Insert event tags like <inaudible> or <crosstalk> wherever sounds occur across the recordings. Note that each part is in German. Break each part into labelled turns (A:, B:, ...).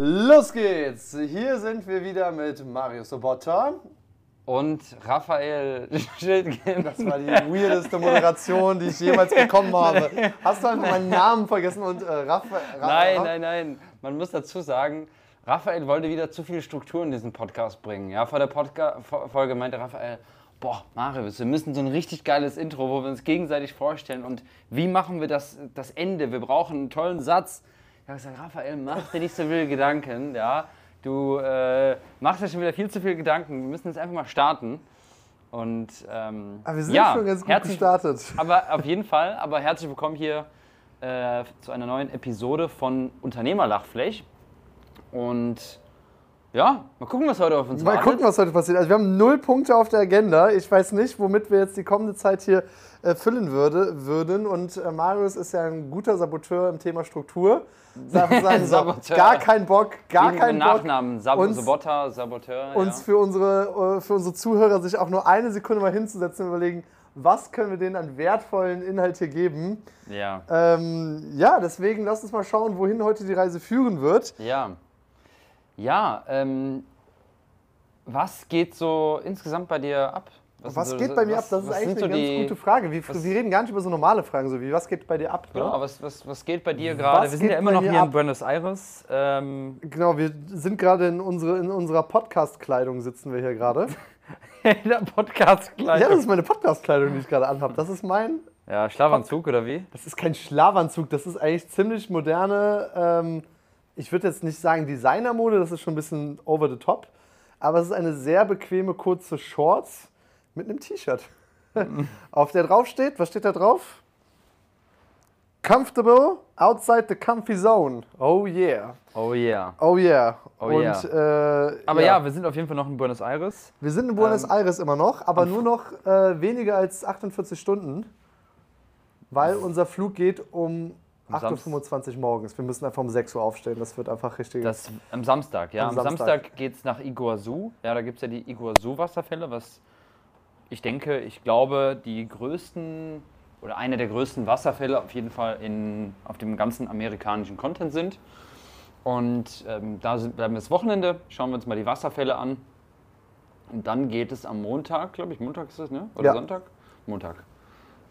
A: Los geht's! Hier sind wir wieder mit Mario Sobotta.
B: Und Raphael <laughs> Schildgen.
A: Das war die weirdeste Moderation, die ich jemals bekommen habe. Hast du einfach meinen Namen vergessen und äh, Raphael.
B: Nein, nein, nein. Man muss dazu sagen, Raphael wollte wieder zu viel Struktur in diesen Podcast bringen. Ja, vor der Podca Folge meinte Raphael, boah, Marius, wir müssen so ein richtig geiles Intro, wo wir uns gegenseitig vorstellen. Und wie machen wir das, das Ende? Wir brauchen einen tollen Satz. Ich habe gesagt, Raphael, mach dir nicht so viele Gedanken. Ja, du äh, machst dir schon wieder viel zu viele Gedanken. Wir müssen jetzt einfach mal starten. Und ähm,
A: Aber wir sind
B: ja,
A: schon ganz gut
B: herzlich-
A: gestartet.
B: Aber auf jeden Fall, aber herzlich willkommen hier äh, zu einer neuen Episode von Unternehmerlachfläch. Und ja, mal gucken, was heute auf uns
A: Mal
B: wartet.
A: gucken, was heute passiert. Also wir haben null Punkte auf der Agenda. Ich weiß nicht, womit wir jetzt die kommende Zeit hier äh, füllen würde, würden. Und äh, Marius ist ja ein guter Saboteur im Thema Struktur. Sagen, <laughs>
B: Saboteur.
A: gar kein Bock, gar kein Bock.
B: Nachnamen, Sab
A: uns-
B: Saboter, Saboteur.
A: uns
B: ja.
A: für, unsere, äh, für unsere Zuhörer sich auch nur eine Sekunde mal hinzusetzen und überlegen, was können wir denen an wertvollen Inhalt hier geben.
B: ja.
A: Ähm, ja, deswegen lasst uns mal schauen, wohin heute die Reise führen wird.
B: Ja. Ja, ähm, was geht so insgesamt bei dir ab?
A: Was,
B: sind so-
A: geht bei mir
B: was-
A: ab? Das ist
B: was
A: eigentlich
B: sind
A: eine
B: so
A: ganz
B: die-
A: gute Frage. Wir,
B: was-
A: wir reden gar nicht über so normale Fragen, so wie was geht bei dir ab? ne?
B: Genau, was, was, was geht bei dir gerade? Wir sind ja immer noch hier
A: ab?
B: in Buenos Aires. Ähm,
A: Genau, wir sind gerade in, unsere, in unserer Podcast-Kleidung sitzen wir hier gerade. <laughs>
B: in der podcast
A: Ja, das ist meine Podcast-Kleidung, die ich gerade anhabe. Das ist mein,
B: Ja, Schlafanzug oder wie?
A: das ist kein Schlafanzug, das ist eigentlich ziemlich moderne, ähm, ich würde jetzt nicht sagen Designermode, das ist schon ein bisschen over the top, aber es ist eine sehr bequeme kurze Shorts mit einem T-Shirt. <laughs> Auf der drauf steht, was steht da drauf? Comfortable outside the comfy zone. Oh yeah.
B: Oh yeah.
A: Oh yeah.
B: Oh
A: Und,
B: yeah.
A: Äh,
B: Aber ja. wir sind auf jeden Fall noch in Buenos Aires.
A: Wir sind in Buenos
B: Ähm,
A: Aires immer noch, aber nur noch äh, weniger als 48 Stunden, weil unser Flug geht um
B: Am
A: 8.25 Uhr morgens. Wir müssen einfach um 6 Uhr aufstehen. Das wird einfach richtig.
B: Das am Samstag, ja.
A: Am
B: Am,
A: Samstag.
B: Samstag, geht es nach Iguazu. Ja, da gibt es ja die Iguazu-Wasserfälle, was ich denke, ich glaube, die größten oder eine der größten Wasserfälle auf jeden Fall in, auf dem ganzen amerikanischen Kontinent sind. Und ähm, da sind, bleiben wir das Wochenende, schauen wir uns mal die Wasserfälle an. Und dann geht es am Montag, glaube ich, Montag ist es, ne? Oder
A: Ja.
B: Sonntag? Montag.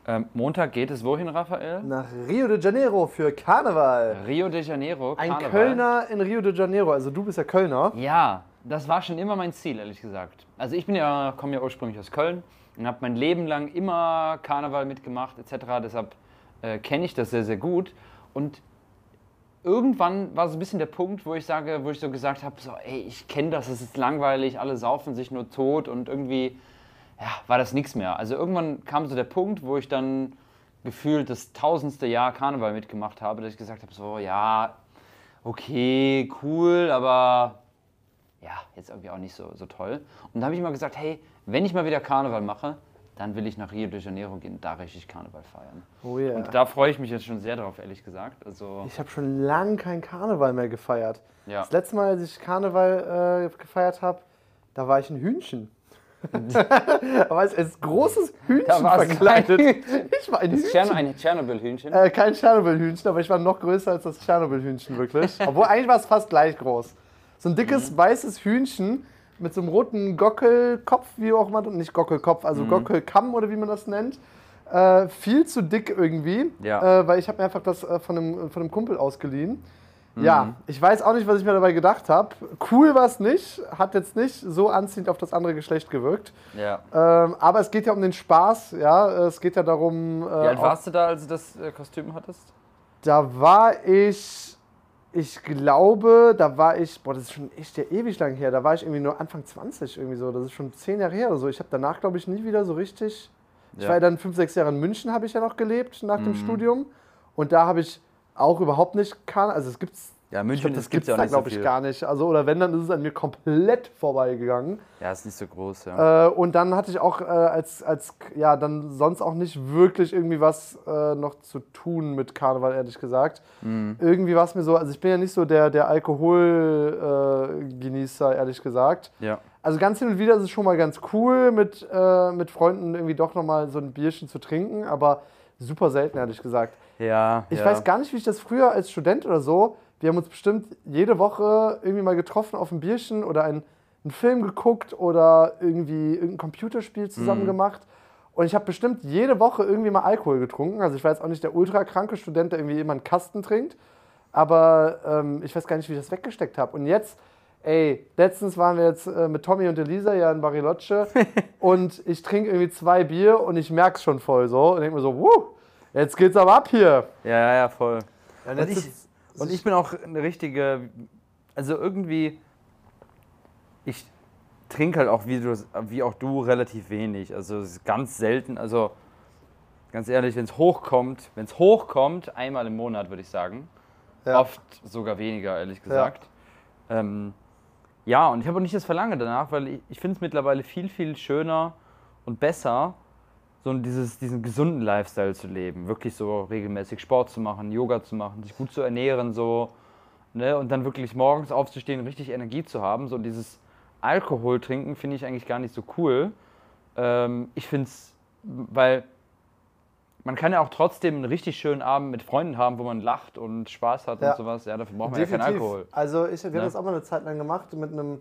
B: Ähm, Montag geht es wohin, Raphael?
A: nach Rio de Janeiro für Karneval.
B: Rio de Janeiro.
A: Ein
B: Karneval.
A: Kölner in Rio de Janeiro. Also du bist ja Kölner.
B: Ja, das war schon immer mein Ziel, ehrlich gesagt. Also ich bin ja, komme ja ursprünglich aus Köln und habe mein Leben lang immer Karneval mitgemacht etc. Deshalb äh, kenne ich das sehr, sehr gut. Und irgendwann war so ein bisschen der Punkt, wo ich sage, wo ich so gesagt habe, so, ey, ich kenne das, es ist langweilig, alle saufen sich nur tot und irgendwie, ja, war das nichts mehr. Also irgendwann kam so der Punkt, wo ich dann gefühlt das tausendste Jahr Karneval mitgemacht habe, dass ich gesagt habe, so, ja, okay, cool, aber ja, jetzt irgendwie auch nicht so, so toll. Und da habe ich immer gesagt, hey, wenn ich mal wieder Karneval mache, dann will ich nach Rio de Janeiro gehen, da richtig Karneval feiern.
A: Oh yeah.
B: Und da freue ich mich jetzt schon sehr drauf, ehrlich gesagt. Also,
A: Ich habe schon lange kein Karneval mehr gefeiert.
B: ja.
A: Das letzte Mal, als ich Karneval äh, gefeiert habe, da war ich ein Hühnchen. <laughs> da war ich als großes Hühnchen verkleidet.
B: ein
A: Ich war ein Hühnchen.
B: Tscherno- ein Tschernobyl-Hühnchen.
A: Äh, kein Tschernobyl-Hühnchen, aber ich war noch größer als das Tschernobyl-Hühnchen, wirklich. <laughs> Obwohl, eigentlich war es fast gleich groß. So ein dickes, weißes Hühnchen mit so einem roten Gockelkopf, wie auch immer, nicht Gockelkopf, also Gockelkamm oder wie man das nennt. Äh, viel zu dick irgendwie,
B: Ja.
A: äh, weil ich habe mir einfach das äh, von, einem, von einem Kumpel ausgeliehen. Ja, ich weiß auch nicht, was ich mir dabei gedacht habe. Cool war es nicht, hat jetzt nicht so anziehend auf das andere Geschlecht gewirkt.
B: Ja.
A: Ähm, aber es geht ja um den Spaß, ja. Es geht ja darum. Äh,
B: Wie alt
A: auch-
B: warst du da, als du das äh, Kostüm hattest?
A: da war ich, ich glaube, da war ich, boah, das ist schon echt ja ewig lang her, da war ich irgendwie nur Anfang 20 irgendwie so, das ist schon zehn Jahre her oder so. Ich habe danach, glaube ich, nie wieder so richtig, ich
B: Ja.
A: war ja dann fünf, sechs Jahre in München, habe ich ja noch gelebt nach
B: Mhm.
A: dem Studium und da habe ich auch überhaupt nicht, also es gibt's,
B: Ja, München
A: glaub, das gibt's
B: gibt's ja auch
A: da,
B: nicht so
A: glaube ich,
B: viel.
A: gar nicht. Also, oder wenn, dann ist es an mir komplett vorbeigegangen.
B: Ja, ist nicht so groß, ja.
A: Äh, und dann hatte ich auch äh, als, als, ja, dann sonst auch nicht wirklich irgendwie was äh, noch zu tun mit Karneval, ehrlich gesagt.
B: Mhm.
A: Irgendwie war es mir so, also ich bin ja nicht so der, der Alkoholgenießer, äh, ehrlich gesagt.
B: ja.
A: Also ganz hin und wieder ist es schon mal ganz cool, mit, äh, mit Freunden irgendwie doch nochmal so ein Bierchen zu trinken, aber super selten, ehrlich gesagt.
B: Ja,
A: Ich
B: ja.
A: weiß gar nicht, wie ich das früher als Student oder so, wir haben uns bestimmt jede Woche irgendwie mal getroffen auf ein Bierchen oder ein, einen Film geguckt oder irgendwie irgendein Computerspiel zusammen gemacht. Und ich habe bestimmt jede Woche irgendwie mal Alkohol getrunken. Also ich war jetzt auch nicht der ultra kranke Student, der irgendwie immer einen Kasten trinkt. Aber ähm, ich weiß gar nicht, wie ich das weggesteckt habe. Und jetzt, ey, letztens waren wir jetzt äh, mit Tommy und Elisa ja in Bariloche <laughs> und ich trinke irgendwie zwei Bier und ich merke es schon voll so. Und denke mir so, wuh, jetzt geht's aber ab hier.
B: Ja, ja, ja, voll.
A: Ja,
B: Und
A: jetzt
B: ich, und ich bin auch eine richtige, also irgendwie, ich trinke halt auch wie, du, wie auch du relativ wenig. Also es ist ganz selten, also ganz ehrlich, wenn es hochkommt, wenn es hochkommt, einmal im Monat würde ich sagen.
A: Ja.
B: Oft sogar weniger, ehrlich gesagt. Ja, ähm, ja und ich habe auch nicht das Verlangen danach, weil ich, ich finde es mittlerweile viel, viel schöner und besser, so dieses, diesen gesunden Lifestyle zu leben. Wirklich so regelmäßig Sport zu machen, Yoga zu machen, sich gut zu ernähren, so. Ne? Und dann wirklich morgens aufzustehen und richtig Energie zu haben. So dieses Alkohol trinken finde ich eigentlich gar nicht so cool. Ähm, ich finde es, weil man kann ja auch trotzdem einen richtig schönen Abend mit Freunden haben, wo man lacht und Spaß hat
A: Ja.
B: und sowas. Ja, dafür braucht man ja keinen Alkohol.
A: Also ich, wir haben
B: Ne?
A: das auch mal eine Zeit lang gemacht mit einem,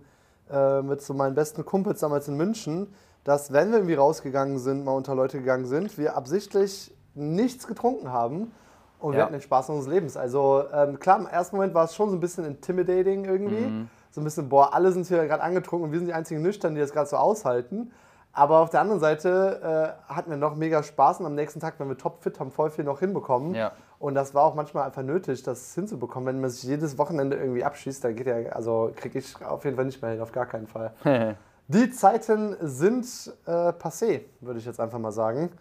A: äh, mit so meinen besten Kumpels damals in München, dass wenn wir irgendwie rausgegangen sind, mal unter Leute gegangen sind, wir absichtlich nichts getrunken haben und wir
B: Ja.
A: hatten den Spaß unseres Lebens. Also ähm, klar, im ersten Moment war es schon so ein bisschen intimidating irgendwie.
B: Mhm.
A: So ein bisschen, boah, alle sind hier gerade angetrunken und wir sind die einzigen Nüchtern, die das gerade so aushalten. Aber auf der anderen Seite äh, hatten wir noch mega Spaß und am nächsten Tag, wenn wir topfit haben, voll viel noch hinbekommen.
B: Ja.
A: Und das war auch manchmal einfach nötig, das hinzubekommen. Wenn man sich jedes Wochenende irgendwie abschießt, dann geht ja, also kriege ich auf jeden Fall nicht mehr hin, auf gar keinen Fall. <laughs> Die Zeiten sind äh, passé, würde ich jetzt einfach mal sagen.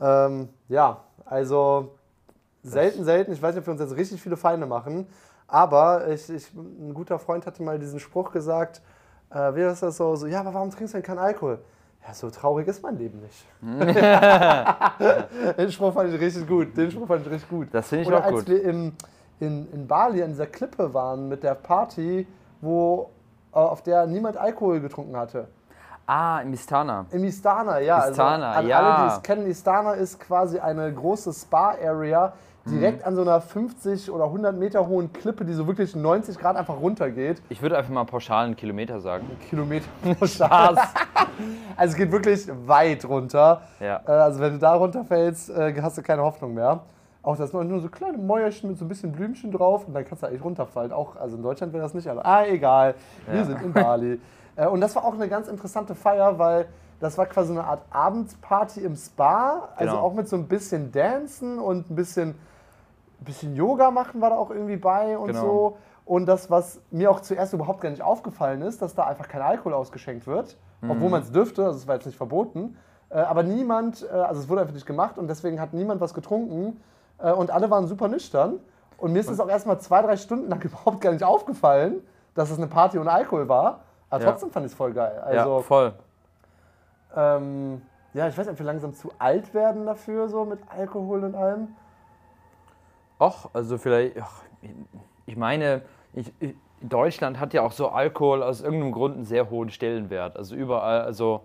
A: Ähm, ja, also selten, selten. Ich weiß nicht, ob wir uns jetzt richtig viele Feinde machen, aber ich, ich, ein guter Freund hatte mal diesen Spruch gesagt, äh, wie ist das so, so, ja, aber warum trinkst du denn keinen Alkohol? Ja, so traurig ist mein Leben nicht. <laughs> Den Spruch fand ich richtig gut. Den Spruch fand ich richtig gut.
B: Das finde ich
A: Oder
B: auch
A: als
B: gut.
A: wir im, in, in Bali an dieser Klippe waren mit der Party, wo, auf der niemand Alkohol getrunken hatte.
B: Ah, im Istana.
A: Im Istana, ja.
B: Istana,
A: also an
B: ja.
A: alle, die es kennen, Istana ist quasi eine große Spa-Area direkt an so einer 50 oder 100 Meter hohen Klippe, die so wirklich 90 Grad einfach runtergeht.
B: Ich würde einfach mal pauschal einen Kilometer sagen.
A: Kilometer <laughs> pro Spaß. <laughs> Also es geht wirklich weit runter.
B: Ja.
A: Äh, Also wenn du da runterfällst, äh, hast du keine Hoffnung mehr. Auch das sind nur so kleine Mäuerchen mit so ein bisschen Blümchen drauf und dann kannst du eigentlich runterfallen. Auch, also in Deutschland wäre das nicht, aber ah, egal. Wir
B: Ja.
A: sind in Bali. <laughs> Äh, Und das war auch eine ganz interessante Feier, weil das war quasi eine Art Abendparty im Spa. Also
B: Genau.
A: auch mit so ein bisschen Dancen und ein bisschen, ein bisschen Yoga machen war da auch irgendwie bei und
B: Genau.
A: so. Und das, was mir auch zuerst überhaupt gar nicht aufgefallen ist, dass da einfach kein Alkohol ausgeschenkt wird, obwohl man es dürfte, also es war jetzt nicht verboten. Äh, aber niemand, äh, also es wurde einfach nicht gemacht und deswegen hat niemand was getrunken und alle waren super nüchtern. Und mir ist es auch erst mal zwei, drei Stunden lang <laughs> überhaupt gar nicht aufgefallen, dass es eine Party ohne Alkohol war. Aber
B: Ja.
A: trotzdem fand ich es voll geil.
B: ja,
A: Also,
B: voll.
A: ähm, ja, ich weiß nicht, ob wir langsam zu alt werden dafür, so mit Alkohol und allem.
B: Och, also vielleicht, ach, ich meine, ich, ich, Deutschland hat ja auch so Alkohol aus irgendeinem Grund einen sehr hohen Stellenwert. Also überall, also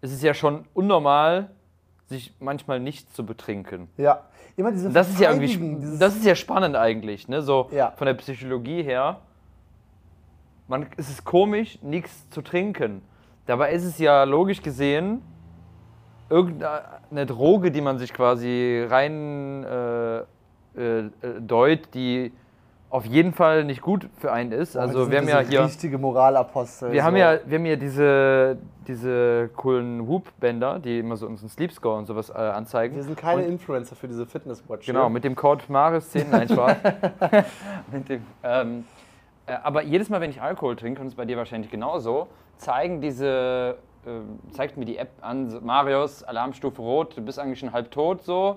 B: es ist ja schon unnormal, sich manchmal nicht zu betrinken.
A: Ja, immer diese
B: Das ist ja irgendwie, das ist ja spannend eigentlich, ne? So
A: Ja.
B: von der Psychologie her. Man, es ist komisch, nichts zu trinken. Dabei ist es ja logisch gesehen irgendeine Droge, die man sich quasi rein äh, äh, äh, deut, die auf jeden Fall nicht gut für einen ist.
A: Boah,
B: Also wir haben ja hier,
A: richtige Moralapostel.
B: wir haben
A: so.
B: ja, wir haben ja diese, diese coolen Whoop-Bänder, die immer so unseren Sleep Score und sowas äh, anzeigen.
A: Wir sind keine
B: Und-
A: Influencer für diese Fitnesswatch.
B: Genau, mit dem Code Maris10, nein, Spaß. <laughs> <laughs> mit dem, ähm, äh, aber jedes Mal, wenn ich Alkohol trinke, und es bei dir wahrscheinlich genauso, zeigen diese, ähm, zeigt mir die App an, Marius, Alarmstufe Rot, du bist eigentlich schon halb tot, so.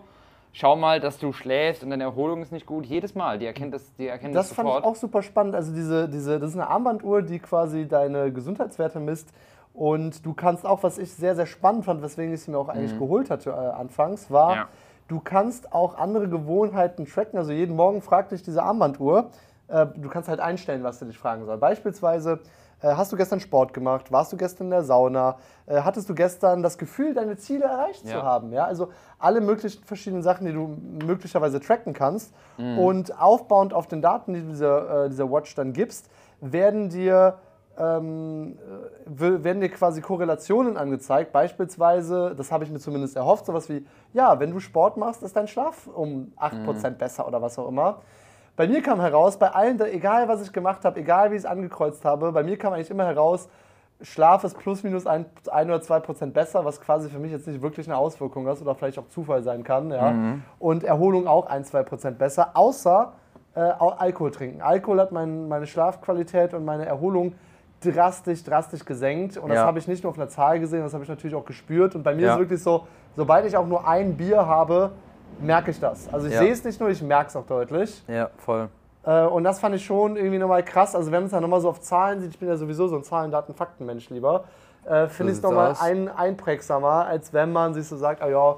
B: Schau mal, dass du schläfst und deine Erholung ist nicht gut. Jedes Mal, die erkennt das, die erkennt das,
A: Das fand ich
B: sofort.
A: auch super spannend. Also diese, diese, das ist eine Armbanduhr, die quasi deine Gesundheitswerte misst. Und du kannst auch, was ich sehr, sehr spannend fand, weswegen ich sie mir auch eigentlich geholt hatte äh, anfangs, war,
B: Mhm. Ja.
A: du kannst auch andere Gewohnheiten tracken. Also jeden Morgen fragt dich diese Armbanduhr, äh, du kannst halt einstellen, was du dich fragen soll. Beispielsweise, hast du gestern Sport gemacht? Warst du gestern in der Sauna? Äh, hattest du gestern das Gefühl, deine Ziele erreicht
B: Ja.
A: zu haben? Ja, also alle möglichen verschiedenen Sachen, die du möglicherweise tracken kannst. Und aufbauend auf den Daten, die du dieser, äh, dieser Watch dann gibst, werden dir ähm, äh, werden dir quasi Korrelationen angezeigt. Beispielsweise, das habe ich mir zumindest erhofft, sowas wie, ja, wenn du Sport machst, ist dein Schlaf um 8% besser oder was auch immer. Bei mir kam heraus, bei allen, egal was ich gemacht habe, egal wie ich es angekreuzt habe, bei mir kam eigentlich immer heraus, Schlaf ist plus minus ein, ein oder zwei Prozent besser, was quasi für mich jetzt nicht wirklich eine Auswirkung ist oder vielleicht auch Zufall sein kann. Ja? Und Erholung auch ein, zwei Prozent besser, außer äh, Al- Alkohol trinken. Alkohol hat mein, meine Schlafqualität und meine Erholung drastisch, drastisch gesenkt. Und das
B: Ja.
A: habe ich nicht nur auf einer Zahl gesehen, das habe ich natürlich auch gespürt. Und bei mir
B: Ja.
A: ist wirklich so, sobald ich auch nur ein Bier habe, merke ich das. Also ich
B: Ja.
A: sehe es nicht nur, ich merke es auch deutlich.
B: Ja, voll.
A: Äh, und das fand ich schon irgendwie nochmal krass. Also wenn man es dann nochmal so auf Zahlen sieht, ich bin ja sowieso so ein Zahlen, Daten, Fakten-Mensch lieber, äh, finde ich es nochmal ein, einprägsamer, als wenn man sich so sagt, ah ja,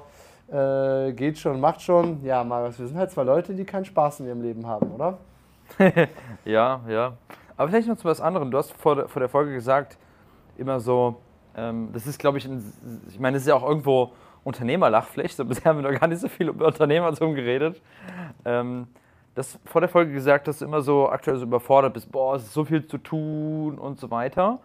A: äh, geht schon, macht schon. Ja, Marius, wir sind halt zwei Leute, die keinen Spaß in ihrem Leben haben, oder? <laughs>
B: Ja, ja. Aber vielleicht noch zu was anderem. Du hast vor der, vor der Folge gesagt, immer so, ähm, das ist, glaube ich, ein, ich meine, es ist ja auch irgendwo Unternehmerlachfläche. So, bisher <laughs> haben wir noch gar nicht so viel über Unternehmertum geredet. Ähm, das vor der Folge gesagt, dass du immer so aktuell so überfordert bist, boah, es ist so viel zu tun und so weiter.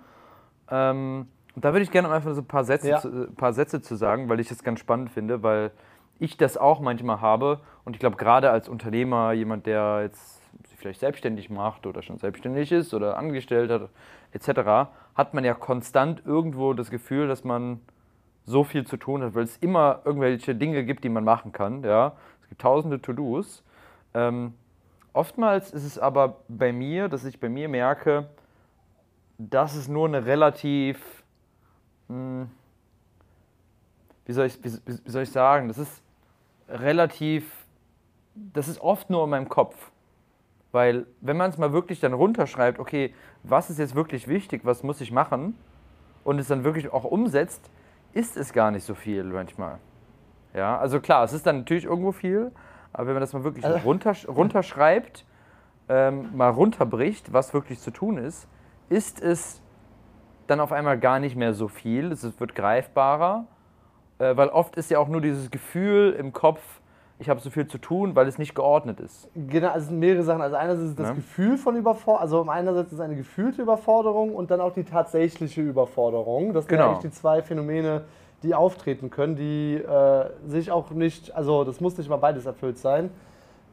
B: Ähm, und da würde ich gerne einfach so ein paar Sätze,
A: Ja.
B: zu, äh, paar Sätze zu sagen, weil ich das ganz spannend finde, weil ich das auch manchmal habe. Und ich glaube, gerade als Unternehmer, jemand, der jetzt vielleicht selbstständig macht oder schon selbstständig ist oder angestellt hat, etc., hat man ja konstant irgendwo das Gefühl, dass man so viel zu tun hat, weil es immer irgendwelche Dinge gibt, die man machen kann. Ja? Es gibt tausende To-Dos. Ähm, oftmals ist es aber bei mir, dass ich bei mir merke, dass es nur eine relativ, mh, wie, soll ich, wie wie soll ich sagen, das ist relativ, das ist oft nur in meinem Kopf. Weil wenn man es mal wirklich dann runterschreibt, okay, was ist jetzt wirklich wichtig, was muss ich machen und es dann wirklich auch umsetzt, ist es gar nicht so viel manchmal. Ja, also klar, es ist dann natürlich irgendwo viel, aber wenn man das mal wirklich
A: Also-
B: runtersch runterschreibt, ähm, mal runterbricht, was wirklich zu tun ist, ist es dann auf einmal gar nicht mehr so viel. Es wird greifbarer, äh, weil oft ist ja auch nur dieses Gefühl im Kopf, ich habe so viel zu tun, weil es nicht geordnet ist.
A: Genau, also es sind mehrere Sachen. Also einerseits ist das
B: Ja.
A: Gefühl von Überforderung, also einerseits ist es eine gefühlte Überforderung und dann auch die tatsächliche Überforderung. Das sind
B: Genau.
A: eigentlich die zwei Phänomene, die auftreten können, die äh, sich auch nicht, also das muss nicht mal beides erfüllt sein.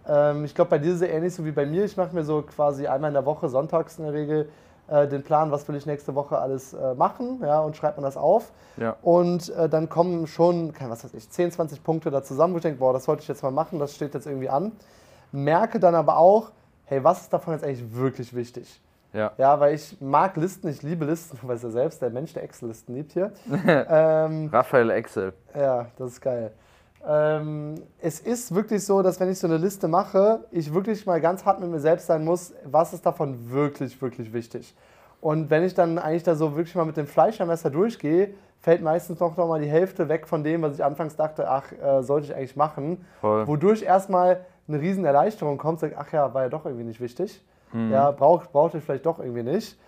A: Ähm, ich glaube, bei dir ist es ähnlich so wie bei mir. Ich mache mir so quasi einmal in der Woche, sonntags in der Regel, äh, den Plan, was will ich nächste Woche alles äh, machen, ja, und schreibt man das auf.
B: Ja.
A: Und äh, dann kommen schon, keine, was weiß ich, 10, 20 Punkte da zusammen, wo ich denke, boah, das sollte ich jetzt mal machen, das steht jetzt irgendwie an. Merke dann aber auch, hey, was ist davon jetzt eigentlich wirklich wichtig?
B: Ja.
A: Ja, weil ich mag Listen, ich liebe Listen, <laughs> du weißt ja selbst, der Mensch, der Excel-Listen liebt hier. <laughs> ähm,
B: Raphael Excel.
A: ja, das ist geil. Ähm, es ist wirklich so, dass wenn ich so eine Liste mache, ich wirklich mal ganz hart mit mir selbst sein muss, was ist davon wirklich, wirklich wichtig. Und wenn ich dann eigentlich da so wirklich mal mit dem Fleischermesser durchgehe, fällt meistens noch, noch mal die Hälfte weg von dem, was ich anfangs dachte, ach, äh, sollte ich eigentlich machen.
B: Voll.
A: Wodurch erstmal eine riesen Erleichterung kommt, sagt, ach ja, war ja doch irgendwie nicht wichtig. Ja, braucht, brauchte ich vielleicht doch irgendwie nicht.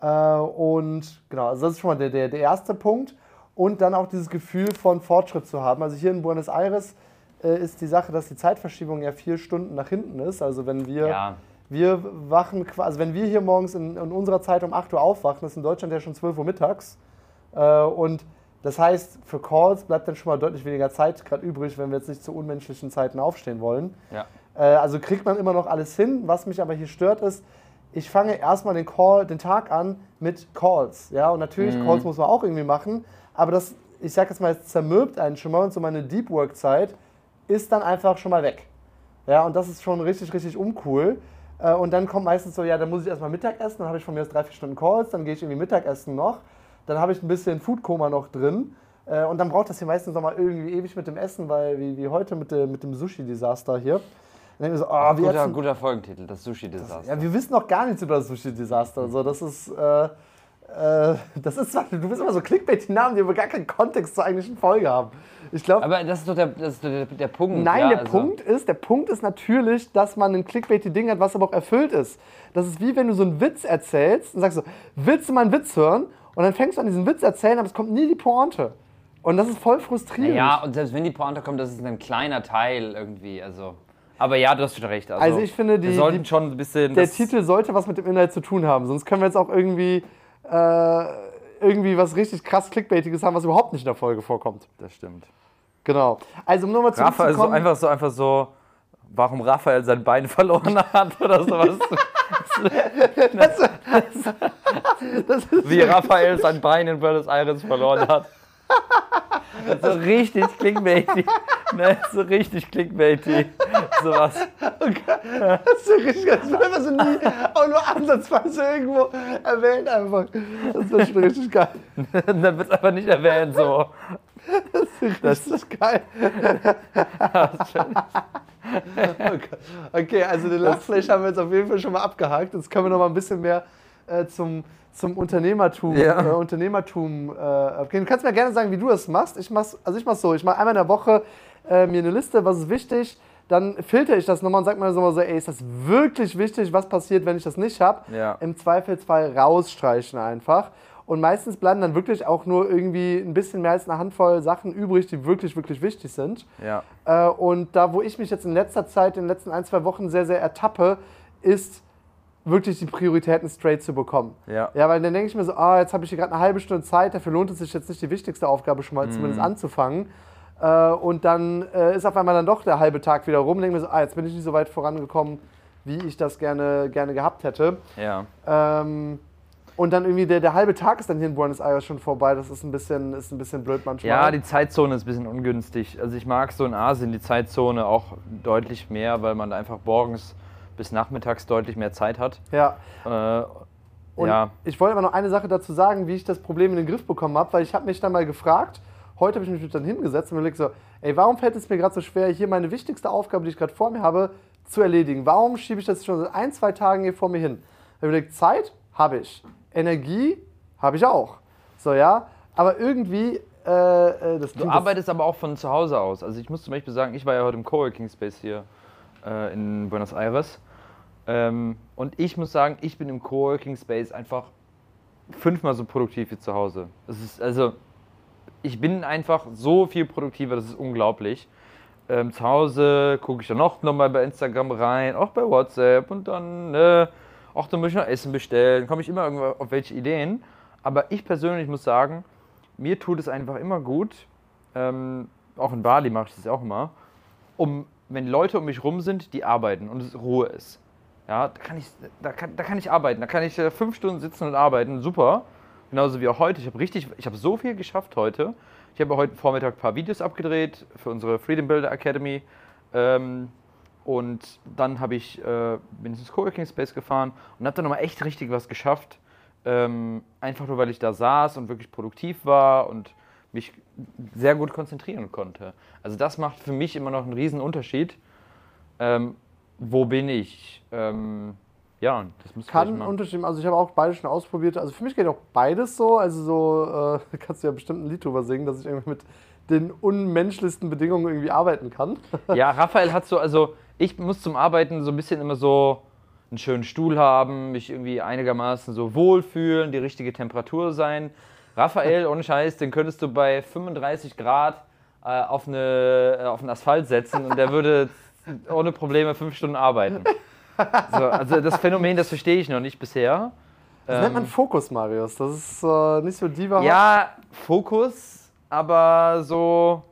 A: Äh, und genau, also das ist schon mal der, der, der erste Punkt. Und dann auch dieses Gefühl von Fortschritt zu haben. Also hier in Buenos Aires äh, ist die Sache, dass die Zeitverschiebung ja vier Stunden nach hinten ist. Also wenn wir,
B: Ja.
A: wir wachen, also wenn wir hier morgens in, in unserer Zeit um 8 Uhr aufwachen, ist in Deutschland ja schon 12 Uhr mittags. Äh, und das heißt, für Calls bleibt dann schon mal deutlich weniger Zeit gerade übrig, wenn wir jetzt nicht zu unmenschlichen Zeiten aufstehen wollen.
B: Ja.
A: Äh, also kriegt man immer noch alles hin. Was mich aber hier stört ist, ich fange erstmal den Call, den Tag an mit Calls. Ja, und natürlich, Calls muss man auch irgendwie machen, aber das, ich sag jetzt mal, es zermürbt einen schon mal und so meine Deep Work Zeit ist dann einfach schon mal weg. Ja, und das ist schon richtig, richtig uncool. Äh, Und dann kommt meistens so, ja, dann muss ich erstmal Mittag essen, dann habe ich von mir aus drei, vier Stunden Calls, dann gehe ich irgendwie Mittagessen noch, dann habe ich ein bisschen Foodkoma noch drin. äh, Und dann braucht das hier meistens noch mal irgendwie ewig mit dem Essen, weil wie, wie heute mit, dem- mit dem Sushi-Desaster hier. Dann so, oh, wie
B: Guter, guter Folgentitel, das Sushi-Desaster.
A: Ja, wir wissen noch gar nichts über das Sushi-Desaster. Also das ist, Äh, das ist zwar, du bist immer so Clickbait-Namen, die aber gar keinen Kontext zur eigentlichen Folge haben. Ich glaube.
C: Aber das ist doch der, das ist der, der Punkt.
A: Nein,
C: ja,
A: der
C: also-
A: Punkt ist, der Punkt ist natürlich, dass man ein Clickbait-Ding hat, was aber auch erfüllt ist. Das ist wie wenn du so einen Witz erzählst und sagst so, willst du mal einen Witz hören? Und dann fängst du an diesen Witz erzählen, aber es kommt nie die Pointe. Und das ist voll frustrierend.
C: Ja, und selbst wenn die Pointe kommt, das ist ein kleiner Teil irgendwie. Also. Aber ja, du hast schon recht. Also,
A: Also ich finde, die-
C: wir sollten
A: die-
C: schon ein bisschen.
A: der Titel sollte was mit dem Inhalt zu tun haben. Sonst können wir jetzt auch irgendwie, äh, irgendwie was richtig krass Clickbaitiges haben, was überhaupt nicht in der Folge vorkommt.
C: Das stimmt.
A: Genau. Also um nochmal
B: Raphael ist so einfach so, einfach so, warum Raphael sein Bein <laughs> verloren hat oder sowas. <laughs>
A: das ist
B: Wie Raphael sein Bein in Buenos Aires verloren hat. <laughs> <laughs> So richtig clickbaity. Ne, so richtig clickbaity. Sowas.
A: Das ist ja richtig, das wird einfach so nie auch nur ansatzweise irgendwo erwähnt einfach. Das wird schon richtig geil. <laughs>
B: Dann wird es aber nicht erwähnt, so.
A: Das ist geil. <laughs> okay. okay, also den Lachflash haben wir jetzt auf jeden Fall schon mal abgehakt. Jetzt können wir noch mal ein bisschen mehr äh, zum, zum Unternehmertum,
B: Ja.
A: äh, Unternehmertum äh, abgehen. Du kannst mir gerne sagen, wie du das machst. Ich mach's, also ich mach's so, ich mache einmal in der Woche äh, mir eine Liste, was ist wichtig. Dann filter ich das nochmal und sag mir so, so, ey, ist das wirklich wichtig? Was passiert, wenn ich das nicht habe?
B: Ja.
A: Im Zweifelsfall rausstreichen einfach. Und meistens bleiben dann wirklich auch nur irgendwie ein bisschen mehr als eine Handvoll Sachen übrig, die wirklich, wirklich wichtig sind.
B: Ja.
A: Äh, und da, wo ich mich jetzt in letzter Zeit, in den letzten ein, zwei Wochen sehr, sehr ertappe, ist wirklich die Prioritäten straight zu bekommen.
B: Ja.
A: Ja, weil dann denke ich mir so, ah, jetzt habe ich hier gerade eine halbe Stunde Zeit, dafür lohnt es sich jetzt nicht die wichtigste Aufgabe schon mal
B: Mhm.
A: zumindest anzufangen. Äh, und dann äh, ist auf einmal dann doch der halbe Tag wieder rum, denke mir so, ah, jetzt bin ich nicht so weit vorangekommen, wie ich das gerne, gerne gehabt hätte.
B: Ja.
A: Ähm, und dann irgendwie der, der halbe Tag ist dann hier in Buenos Aires schon vorbei. Das ist ein bisschen, ist ein bisschen blöd manchmal.
B: Ja, die Zeitzone ist ein bisschen ungünstig. Also ich mag so in Asien die Zeitzone auch deutlich mehr, weil man einfach morgens bis nachmittags deutlich mehr Zeit hat.
A: ja.
B: Äh,
A: Und
B: ja.
A: ich wollte aber noch eine Sache dazu sagen, wie ich das Problem in den Griff bekommen habe, weil ich habe mich dann mal gefragt, heute habe ich mich dann hingesetzt und mir so, ey, warum fällt es mir gerade so schwer, hier meine wichtigste Aufgabe, die ich gerade vor mir habe, zu erledigen? Warum schiebe ich das schon seit ein, zwei Tagen hier vor mir hin? Ich habe überlegt, Zeit habe ich, Energie habe ich auch. So, ja, aber irgendwie, äh, äh, das
B: Du arbeitest aber auch von zu Hause aus. Also ich muss zum Beispiel sagen, ich war ja heute im Coworking Space hier äh, in Buenos Aires. Ähm, und ich muss sagen, ich bin im Coworking Space einfach fünfmal so produktiv wie zu Hause. Es ist also, ich bin einfach so viel produktiver, das ist unglaublich. Ähm, zu Hause gucke ich dann noch, noch mal bei Instagram rein, auch bei WhatsApp und dann, äh, auch dann muss ich noch Essen bestellen, komme ich immer irgendwo auf welche Ideen. Aber ich persönlich muss sagen, mir tut es einfach immer gut, ähm, auch in Bali mache ich das auch immer, um, wenn Leute um mich rum sind, die arbeiten und es Ruhe ist. Ja, da kann ich, da kann, da kann ich arbeiten, da kann ich äh, fünf Stunden sitzen und arbeiten, super. Genauso wie auch heute. Ich habe richtig, ich habe so viel geschafft heute. Ich habe heute Vormittag ein paar Videos abgedreht für unsere Freedom Builder Academy. Ähm, und dann habe ich, äh, bin ins Coworking Space gefahren und habe dann nochmal echt richtig was geschafft. Ähm, einfach nur, weil ich da saß und wirklich produktiv war und mich sehr gut konzentrieren konnte. Also das macht für mich immer noch einen riesen Unterschied. Ähm, wo bin ich? Ähm, ja, das muss
A: kann einen Unterschied machen. Also ich habe auch beides schon ausprobiert. Also für mich geht auch beides so. Also so äh, <laughs> kannst du ja bestimmt ein Lied drüber singen, dass ich irgendwie mit den unmenschlichsten Bedingungen irgendwie arbeiten kann. <laughs>
B: Ja, Raphael hat so, also ich muss zum Arbeiten so ein bisschen immer so einen schönen Stuhl haben, mich irgendwie einigermaßen so wohlfühlen, die richtige Temperatur sein. Raphael, <laughs> ohne Scheiß, den könntest du bei 35 Grad äh, auf, eine, äh, auf den Asphalt setzen und der würde ohne Probleme fünf Stunden arbeiten. So, also das Phänomen, das verstehe ich noch nicht bisher.
A: Das nennt man Fokus, Marius. Das ist äh, nicht so diva.
B: Ähm, Ja, Fokus, aber so.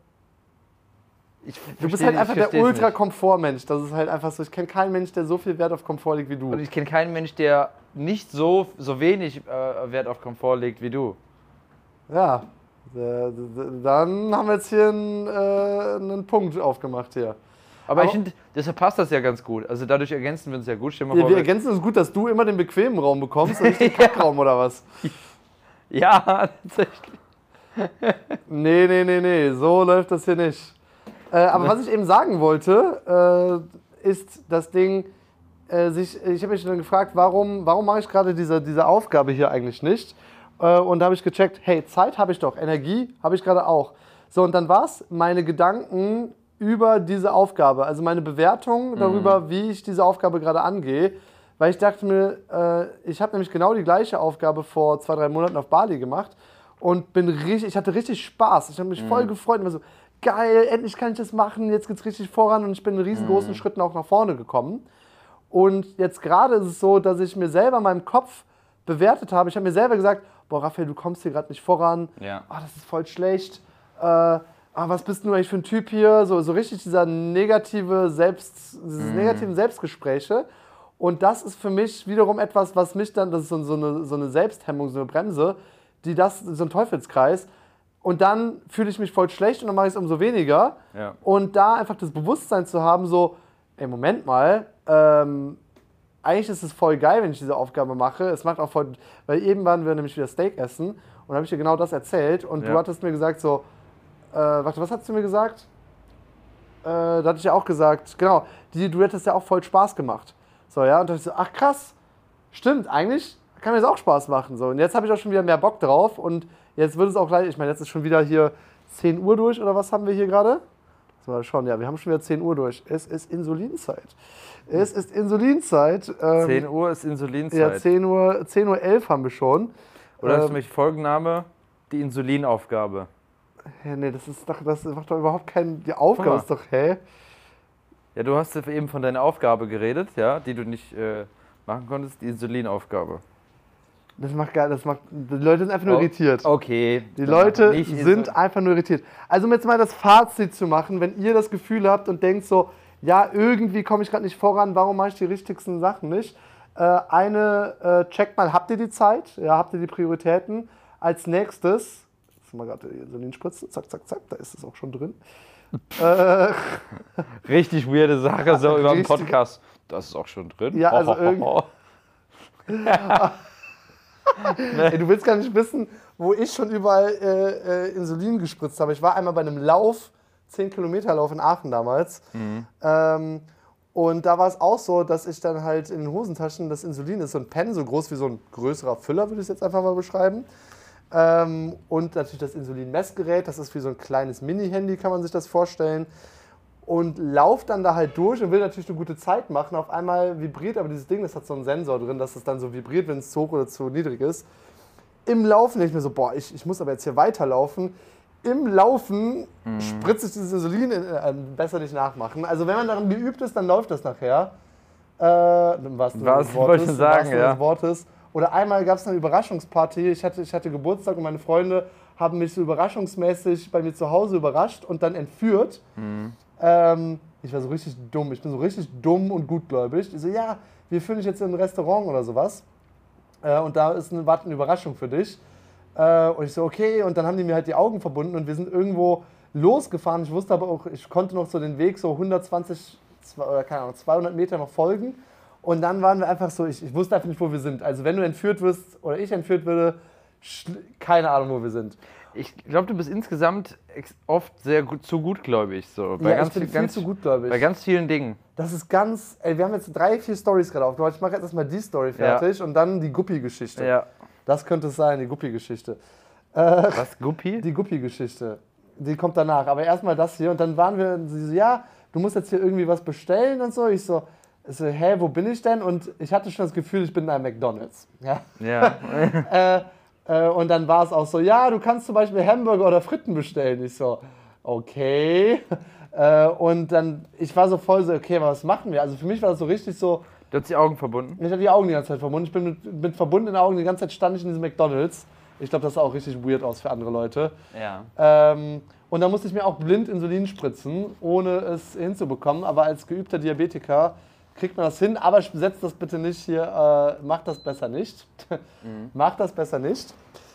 B: Ich
A: du bist halt einfach der. Ultra-Komfort-Mensch. Das ist halt einfach so. Ich kenne keinen Mensch, der so viel Wert auf Komfort legt wie du.
B: Und ich kenne keinen Mensch, der nicht so, so wenig äh, Wert auf Komfort legt wie du.
A: Ja. Äh, Dann haben wir jetzt hier einen, äh, einen Punkt aufgemacht hier.
B: Aber,
A: Aber-
B: ich finde, deshalb passt das ja ganz gut. Also dadurch ergänzen wir uns ja gut. Stell dir mal
A: Wir,
B: vor,
A: wir ergänzen uns gut, dass du immer den bequemen Raum bekommst und nicht den <laughs> Kackraum oder was? <laughs>
B: ja, tatsächlich. <laughs>
A: Nee, nee, nee, nee, so läuft das hier nicht. Äh, aber was ich eben sagen wollte, äh, ist das Ding, äh, sich, ich habe mich dann gefragt, warum, warum mache ich gerade diese, diese Aufgabe hier eigentlich nicht? Äh, und da habe ich gecheckt, hey, Zeit habe ich doch, Energie habe ich gerade auch. So, und dann war es meine Gedanken über diese Aufgabe, also meine Bewertung darüber, wie ich diese Aufgabe gerade angehe. Weil ich dachte mir, äh, ich habe nämlich genau die gleiche Aufgabe vor zwei, drei Monaten auf Bali gemacht und bin richtig, ich hatte richtig Spaß. Ich habe mich voll gefreut und war so, geil, endlich kann ich das machen, jetzt geht's richtig voran und ich bin in riesengroßen Schritten auch nach vorne gekommen. Und jetzt gerade ist es so, dass ich mir selber in meinem Kopf bewertet habe. Ich habe mir selber gesagt, boah, Raphael, du kommst hier gerade nicht voran.
C: Ja.
A: Ah, das ist voll schlecht. Äh, ah, was bist du eigentlich für ein Typ hier? So, so richtig dieser negative Selbst, dieses negativen Selbstgespräche. Und das ist für mich wiederum etwas, was mich dann, das ist so, so, eine, so eine Selbsthemmung, so eine Bremse, die das, so ein Teufelskreis. Und dann fühle ich mich voll schlecht und dann mache ich es umso weniger.
B: Ja.
A: Und da einfach das Bewusstsein zu haben, so, ey, Moment mal, ähm, eigentlich ist es voll geil, wenn ich diese Aufgabe mache. Es macht auch voll, weil eben waren wir nämlich wieder Steak essen und da habe ich dir genau das erzählt und du
B: Ja.
A: hattest mir gesagt so, äh, warte, was hast du mir gesagt? Äh, da hatte ich ja auch gesagt, genau, die, du hättest ja auch voll Spaß gemacht. So, ja, und da dachte ich so, ach krass, stimmt, eigentlich kann mir das auch Spaß machen. So, und jetzt habe ich auch schon wieder mehr Bock drauf und jetzt wird es auch gleich, ich meine, jetzt ist schon wieder hier 10 Uhr durch oder was haben wir hier gerade? Das war schon, ja, wir haben schon wieder 10 Uhr durch. Es ist Insulinzeit. Es ist Insulinzeit. Ähm,
B: 10 Uhr ist Insulinzeit.
A: Ja, 10 Uhr, 10 Uhr 11 haben wir schon.
B: Oder ist
A: Ähm,
B: nämlich Folgenname die Insulinaufgabe.
A: Ja, nee, das ist doch, das macht doch überhaupt keinen, die Aufgabe ist doch, hä?
B: Ja, du hast eben von deiner Aufgabe geredet, ja, die du nicht äh, machen konntest, die Insulinaufgabe.
A: Das macht geil, das macht, die Leute sind einfach nur
B: Oh,
A: irritiert.
B: Okay.
A: Die Leute sind einfach nur irritiert. Also um jetzt mal das Fazit zu machen, wenn ihr das Gefühl habt und denkt so, ja, irgendwie komme ich gerade nicht voran, warum mache ich die richtigsten Sachen nicht? Äh, eine, äh, checkt mal, habt ihr die Zeit? Ja, habt ihr die Prioritäten? Als nächstes, ist mal gerade die Insulinspritze, zack, zack, zack, da ist es auch schon drin. <laughs> äh,
B: Richtig weirde Sache, so <laughs> über den. Podcast. Das ist auch schon drin.
A: Ja, also
B: Ho, ho,
A: irgend-
B: ho. <laughs>
A: Ey, du willst gar nicht wissen, wo ich schon überall äh, äh, Insulin gespritzt habe. Ich war einmal bei einem Lauf, 10 Kilometer Lauf in Aachen damals. Ähm, und da war es auch so, dass ich dann halt in den Hosentaschen, das Insulin ist so ein Pen, so groß wie so ein größerer Füller, würde ich es jetzt einfach mal beschreiben. Ähm, und natürlich das Insulinmessgerät, das ist wie so ein kleines Mini-Handy, kann man sich das vorstellen. Und lauf dann da halt durch und will natürlich eine gute Zeit machen. Auf einmal vibriert aber dieses Ding, das hat so einen Sensor drin, dass es dann so vibriert, wenn es zu hoch oder zu niedrig ist. Im Laufen denke ich mir so, boah, ich, ich muss aber jetzt hier weiterlaufen. Im Laufen spritze ich dieses Insulin, in, äh, besser nicht nachmachen. Also wenn man daran geübt ist, dann läuft das nachher. Äh,
B: Was ich
A: im
B: sagen, ja.
A: Wortes. Oder einmal gab es eine Überraschungsparty. Ich hatte, ich hatte Geburtstag und meine Freunde haben mich so überraschungsmäßig bei mir zu Hause überrascht und dann entführt. Ähm, ich war so richtig dumm. Ich bin so richtig dumm und gutgläubig. Ich so, ja, wir führen dich jetzt in ein Restaurant oder sowas. Äh, und da ist eine, wartet eine Überraschung für dich. Äh, und ich so, okay. Und dann haben die mir halt die Augen verbunden und wir sind irgendwo losgefahren. Ich wusste aber auch, ich konnte noch so den Weg so 120 zwei- oder keine Ahnung, 200 Meter noch folgen. Und dann waren wir einfach so, ich, ich wusste einfach nicht, wo wir sind. Also wenn du entführt wirst oder ich entführt würde, keine Ahnung, wo wir sind.
B: Ich glaube, du bist insgesamt oft sehr gut, zu gutgläubig. So. Bei,
A: ja,
B: ganz,
A: ich bin
B: viel- ganz,
A: zu gutgläubig.
B: bei ganz vielen Dingen.
A: Das ist ganz, ey, wir haben jetzt drei, vier Stories gerade aufgemacht. Ich mache jetzt erstmal die Story fertig und dann die Guppi-Geschichte.
B: Ja.
A: Das könnte es sein, die Guppi-Geschichte.
B: Was, Guppi? <laughs>
A: Die Guppi-Geschichte. Die kommt danach. Aber erstmal das hier. Und dann waren wir, sie so, ja, du musst jetzt hier irgendwie was bestellen und so. Ich so, ich so, hä, wo bin ich denn? Und ich hatte schon das Gefühl, ich bin in einem McDonalds. Ja.
B: Ja. <laughs>
A: äh, äh, und dann war es auch so, ja, du kannst zum Beispiel Hamburger oder Fritten bestellen. Ich so, okay. <laughs> Äh, und dann, ich war so voll so, okay, was machen wir? Also für mich war das so richtig so,
B: Du hast die Augen verbunden.
A: ich hatte die Augen die ganze Zeit verbunden. Ich bin mit, mit verbundenen Augen die ganze Zeit stand ich in diesem McDonalds. Ich glaube, das sah auch richtig weird aus für andere Leute.
C: Ja.
A: Ähm, und dann musste ich mir auch blind Insulin spritzen, ohne es hinzubekommen. Aber als geübter Diabetiker kriegt man das hin. Aber setzt das bitte nicht hier, äh, macht das besser nicht. <laughs> macht das besser nicht.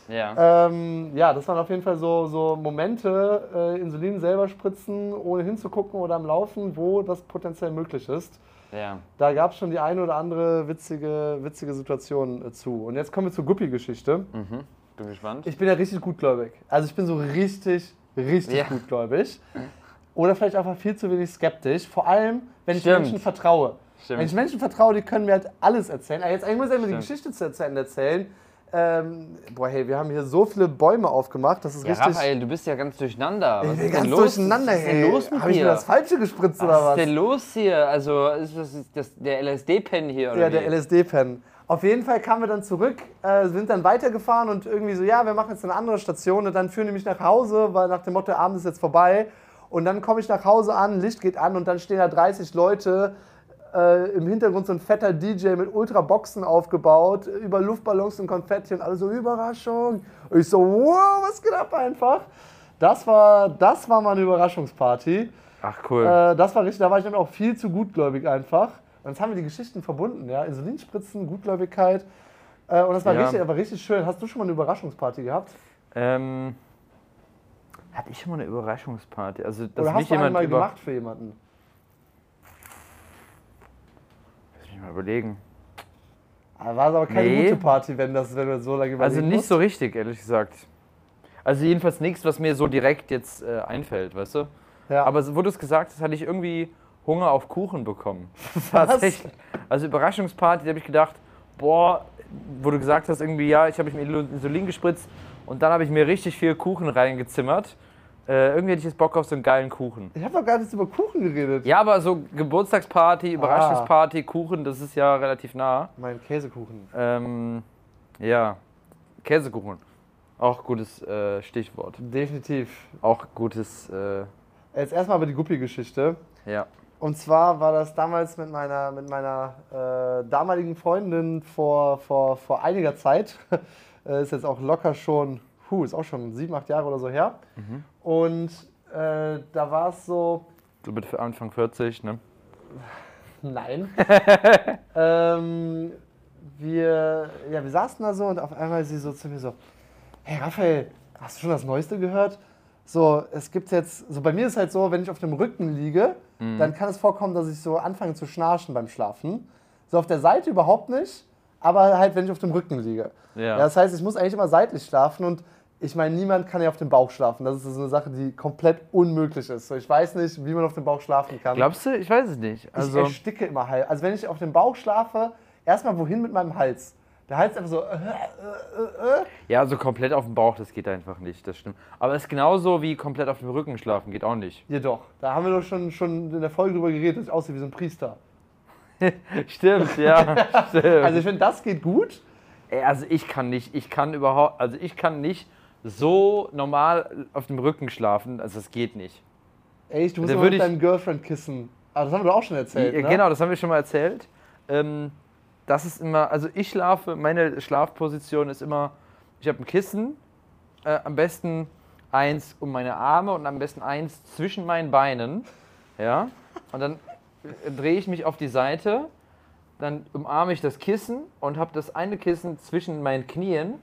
C: Ja.
A: Ähm, ja, das waren auf jeden Fall so, so Momente, äh, Insulin selber spritzen, ohne hinzugucken oder am Laufen, wo das potenziell möglich ist.
C: ja.
A: Da gab es schon die eine oder andere witzige, witzige Situation äh, zu. Und jetzt kommen wir zur Guppi-Geschichte.
C: Mhm. Bin gespannt.
A: Ich bin ja richtig gutgläubig. Also ich bin so richtig, richtig
C: Ja.
A: gutgläubig. Oder vielleicht einfach viel zu wenig skeptisch. Vor allem, wenn ich
C: Stimmt.
A: Menschen vertraue.
C: Stimmt.
A: Wenn ich Menschen vertraue, die können mir halt alles erzählen. Ah, Jetzt eigentlich muss ich immer die. Geschichte zu Ende erzählen. ähm, boah, hey, wir haben hier so viele Bäume aufgemacht, das ist
C: Ja,
A: richtig.
C: Raphael, du bist ja ganz durcheinander. Was
A: ich bin
C: ist denn
A: ganz
C: los?
A: durcheinander,
C: Was ist denn
A: hey.
C: los mit
A: Habe ich mir das Falsche gespritzt oder
C: was
A: was?
C: ist denn los hier? Also, ist das, das der LSD-Pen hier? Oder
A: Ja,
C: wie?
A: der LSD-Pen. Auf jeden Fall kamen wir dann zurück, äh, sind dann weitergefahren und irgendwie so, ja, wir machen jetzt eine andere Station und dann führen die mich nach Hause, weil nach dem Motto, Abend ist jetzt vorbei. Und dann komme ich nach Hause an, Licht geht an und dann stehen da 30 Leute, äh, im Hintergrund so ein fetter DJ mit Ultraboxen aufgebaut, über Luftballons und Konfetti und alle so, Überraschung. Und ich so, wow, was geht ab einfach? Das war, das war mal eine Überraschungsparty.
B: Ach cool.
A: Äh, das war richtig, da war ich dann auch viel zu gutgläubig einfach. Und jetzt haben wir die Geschichten verbunden, ja. Insulinspritzen, Gutgläubigkeit. Äh, und das war
B: Ja.
A: richtig, aber richtig schön. Hast du schon mal eine Überraschungsparty gehabt?
B: Ähm, hatte ich schon mal eine Überraschungsparty? Also, dass
A: Oder
B: mich
A: hast du eine
B: jemand
A: mal gemacht für jemanden?
B: Lass mich mal überlegen.
A: Ah, War es aber keine
B: Nee.
A: gute Party, wenn, das, wenn du so lange überlegen
B: Also nicht
A: musst.
B: so richtig, ehrlich gesagt. Also jedenfalls nichts, was mir so direkt jetzt äh, einfällt, weißt du?
A: Ja.
B: Aber wo du es gesagt hast, hatte ich irgendwie Hunger auf Kuchen bekommen. <laughs> Tatsächlich. Also Überraschungsparty, da habe ich gedacht, boah, wo du gesagt hast, irgendwie, ja, ich habe mit Insulin gespritzt und dann habe ich mir richtig viel Kuchen reingezimmert. Äh, irgendwie hätte ich jetzt Bock auf so einen geilen Kuchen.
A: ich habe doch gar nicht über Kuchen geredet.
B: Ja, aber so Geburtstagsparty, Überraschungsparty, Kuchen, das ist ja relativ nah.
A: Mein Käsekuchen.
B: Ähm, ja, Käsekuchen. Auch gutes äh, Stichwort.
A: Definitiv.
B: Auch gutes, äh,
A: Jetzt erstmal aber die Guppi-Geschichte.
B: ja.
A: Und zwar war das damals mit meiner, mit meiner äh, damaligen Freundin vor, vor, vor einiger Zeit. <laughs> äh, ist jetzt auch locker schon, puh, ist auch schon sieben, acht Jahre oder so her. Und äh, da war es so,
B: So mit Anfang 40, ne? <laughs>
A: nein. <laughs> ähm, wir, ja, wir saßen da so und auf einmal sie so zu mir so, hey Raphael, hast du schon das Neueste gehört? So, es gibt jetzt, so bei mir ist halt so, wenn ich auf dem Rücken liege, dann kann es vorkommen, dass ich so anfange zu schnarchen beim Schlafen. So auf der Seite überhaupt nicht, aber halt, wenn ich auf dem Rücken liege.
B: Ja.
A: das heißt, ich muss eigentlich immer seitlich schlafen und ich meine, niemand kann ja auf dem Bauch schlafen. Das ist so eine Sache, die komplett unmöglich ist. So, ich weiß nicht, wie man auf dem Bauch schlafen kann.
B: Glaubst du? Ich weiß es nicht.
A: Ich
B: Also,
A: ersticke immer Hals. Also wenn ich auf dem Bauch schlafe, erstmal wohin mit meinem Hals? Der Hals einfach so. Äh, äh, äh, äh.
B: ja, so komplett auf dem Bauch, das geht einfach nicht, das stimmt. Aber es ist genauso wie komplett auf dem Rücken schlafen, geht auch nicht.
A: Jedoch, da haben wir doch schon, schon in der Folge drüber geredet, dass ich aussehe wie so ein Priester. <laughs>
B: Stimmt, ja. <laughs> stimmt.
A: Also ich finde, das geht gut.
B: Ey, also ich kann nicht, ich kann überhaupt, also ich kann nicht so normal auf dem Rücken schlafen, also das geht nicht.
A: Ey, du musst mit deinem Girlfriend kissen. Aber das haben wir doch auch schon erzählt,
B: Ja,
A: ne?
B: Genau, das haben wir schon mal erzählt. Ähm, das ist immer, also ich schlafe, meine Schlafposition ist immer, ich habe ein Kissen, äh, am besten eins um meine Arme und am besten eins zwischen meinen Beinen. Ja, und dann äh, drehe ich mich auf die Seite, dann umarme ich das Kissen und habe das eine Kissen zwischen meinen Knien.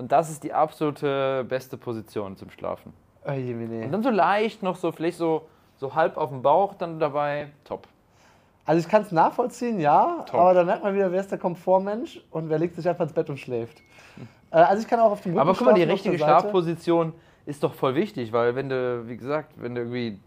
B: Und das ist die absolute beste Position zum Schlafen.
A: Oh.
B: Und dann so leicht noch so, vielleicht so, so halb auf dem Bauch dann dabei. Top.
A: Also ich kann es nachvollziehen, ja,
B: Top.
A: aber da merkt man wieder, wer ist der Komfortmensch und wer legt sich einfach ins Bett und schläft. Äh, also ich kann auch auf dem Rücken
B: Aber guck mal, die richtige. Schlafposition ist doch voll wichtig, weil wenn du, wie gesagt, wenn du irgendwie,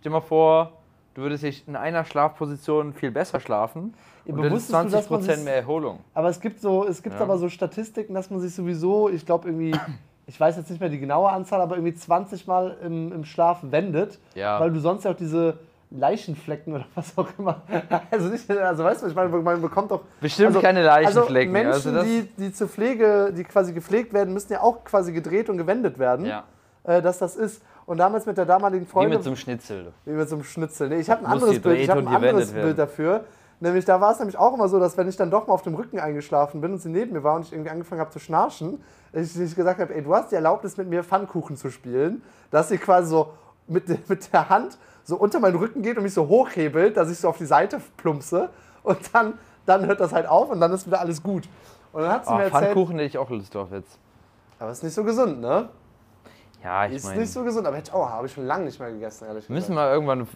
B: stell mal vor, du würdest dich in einer Schlafposition viel besser schlafen
A: Ja,
B: und dann ist
A: wusstest du, dass man
B: 20%
A: sich-
B: mehr Erholung.
A: Aber es gibt so, es gibt
B: Ja.
A: aber so Statistiken, dass man sich sowieso, ich glaube irgendwie, <clears throat> ich weiß jetzt nicht mehr die genaue Anzahl, aber irgendwie 20 Mal im, im Schlaf wendet,
B: Ja.
A: weil du sonst ja auch diese Leichenflecken oder was auch immer. <laughs> Also nicht, also weißt du, ich meine, man bekommt doch
B: Bestimmt keine Leichenflecken.
A: Also
B: Also
A: Menschen,
B: das-
A: die, die zur Pflege, die quasi gepflegt werden, müssen ja auch quasi gedreht und gewendet werden,
B: Ja.
A: äh, dass das ist. Und damals mit der damaligen
C: Wie
A: Freundin,
C: mit so einem Schnitzel.
A: wie mit so einem Schnitzel. Nee, ich habe ein anderes Bild, ich habe ein anderes Bild dafür. Nämlich, da war es nämlich auch immer so, dass wenn ich dann doch mal auf dem Rücken eingeschlafen bin und sie neben mir war und ich irgendwie angefangen habe zu schnarchen, ich, ich gesagt habe, ey, du hast die Erlaubnis, mit mir Pfannkuchen zu spielen, dass sie quasi so mit, <laughs> mit der Hand so unter meinen Rücken geht und mich so hochhebelt, dass ich so auf die Seite plumpse und dann, dann hört das halt auf und dann ist wieder alles gut. Und dann hat sie
B: Oh,
A: mir erzählt,
B: Pfannkuchen hätte ich auch Lust drauf jetzt.
A: aber ist nicht so gesund, ne?
B: Ja, ich
A: Ist
B: meine,
A: nicht so gesund, aber hätte habe ich schon lange nicht mehr gegessen, ehrlich gesagt.
B: müssen wir irgendwann,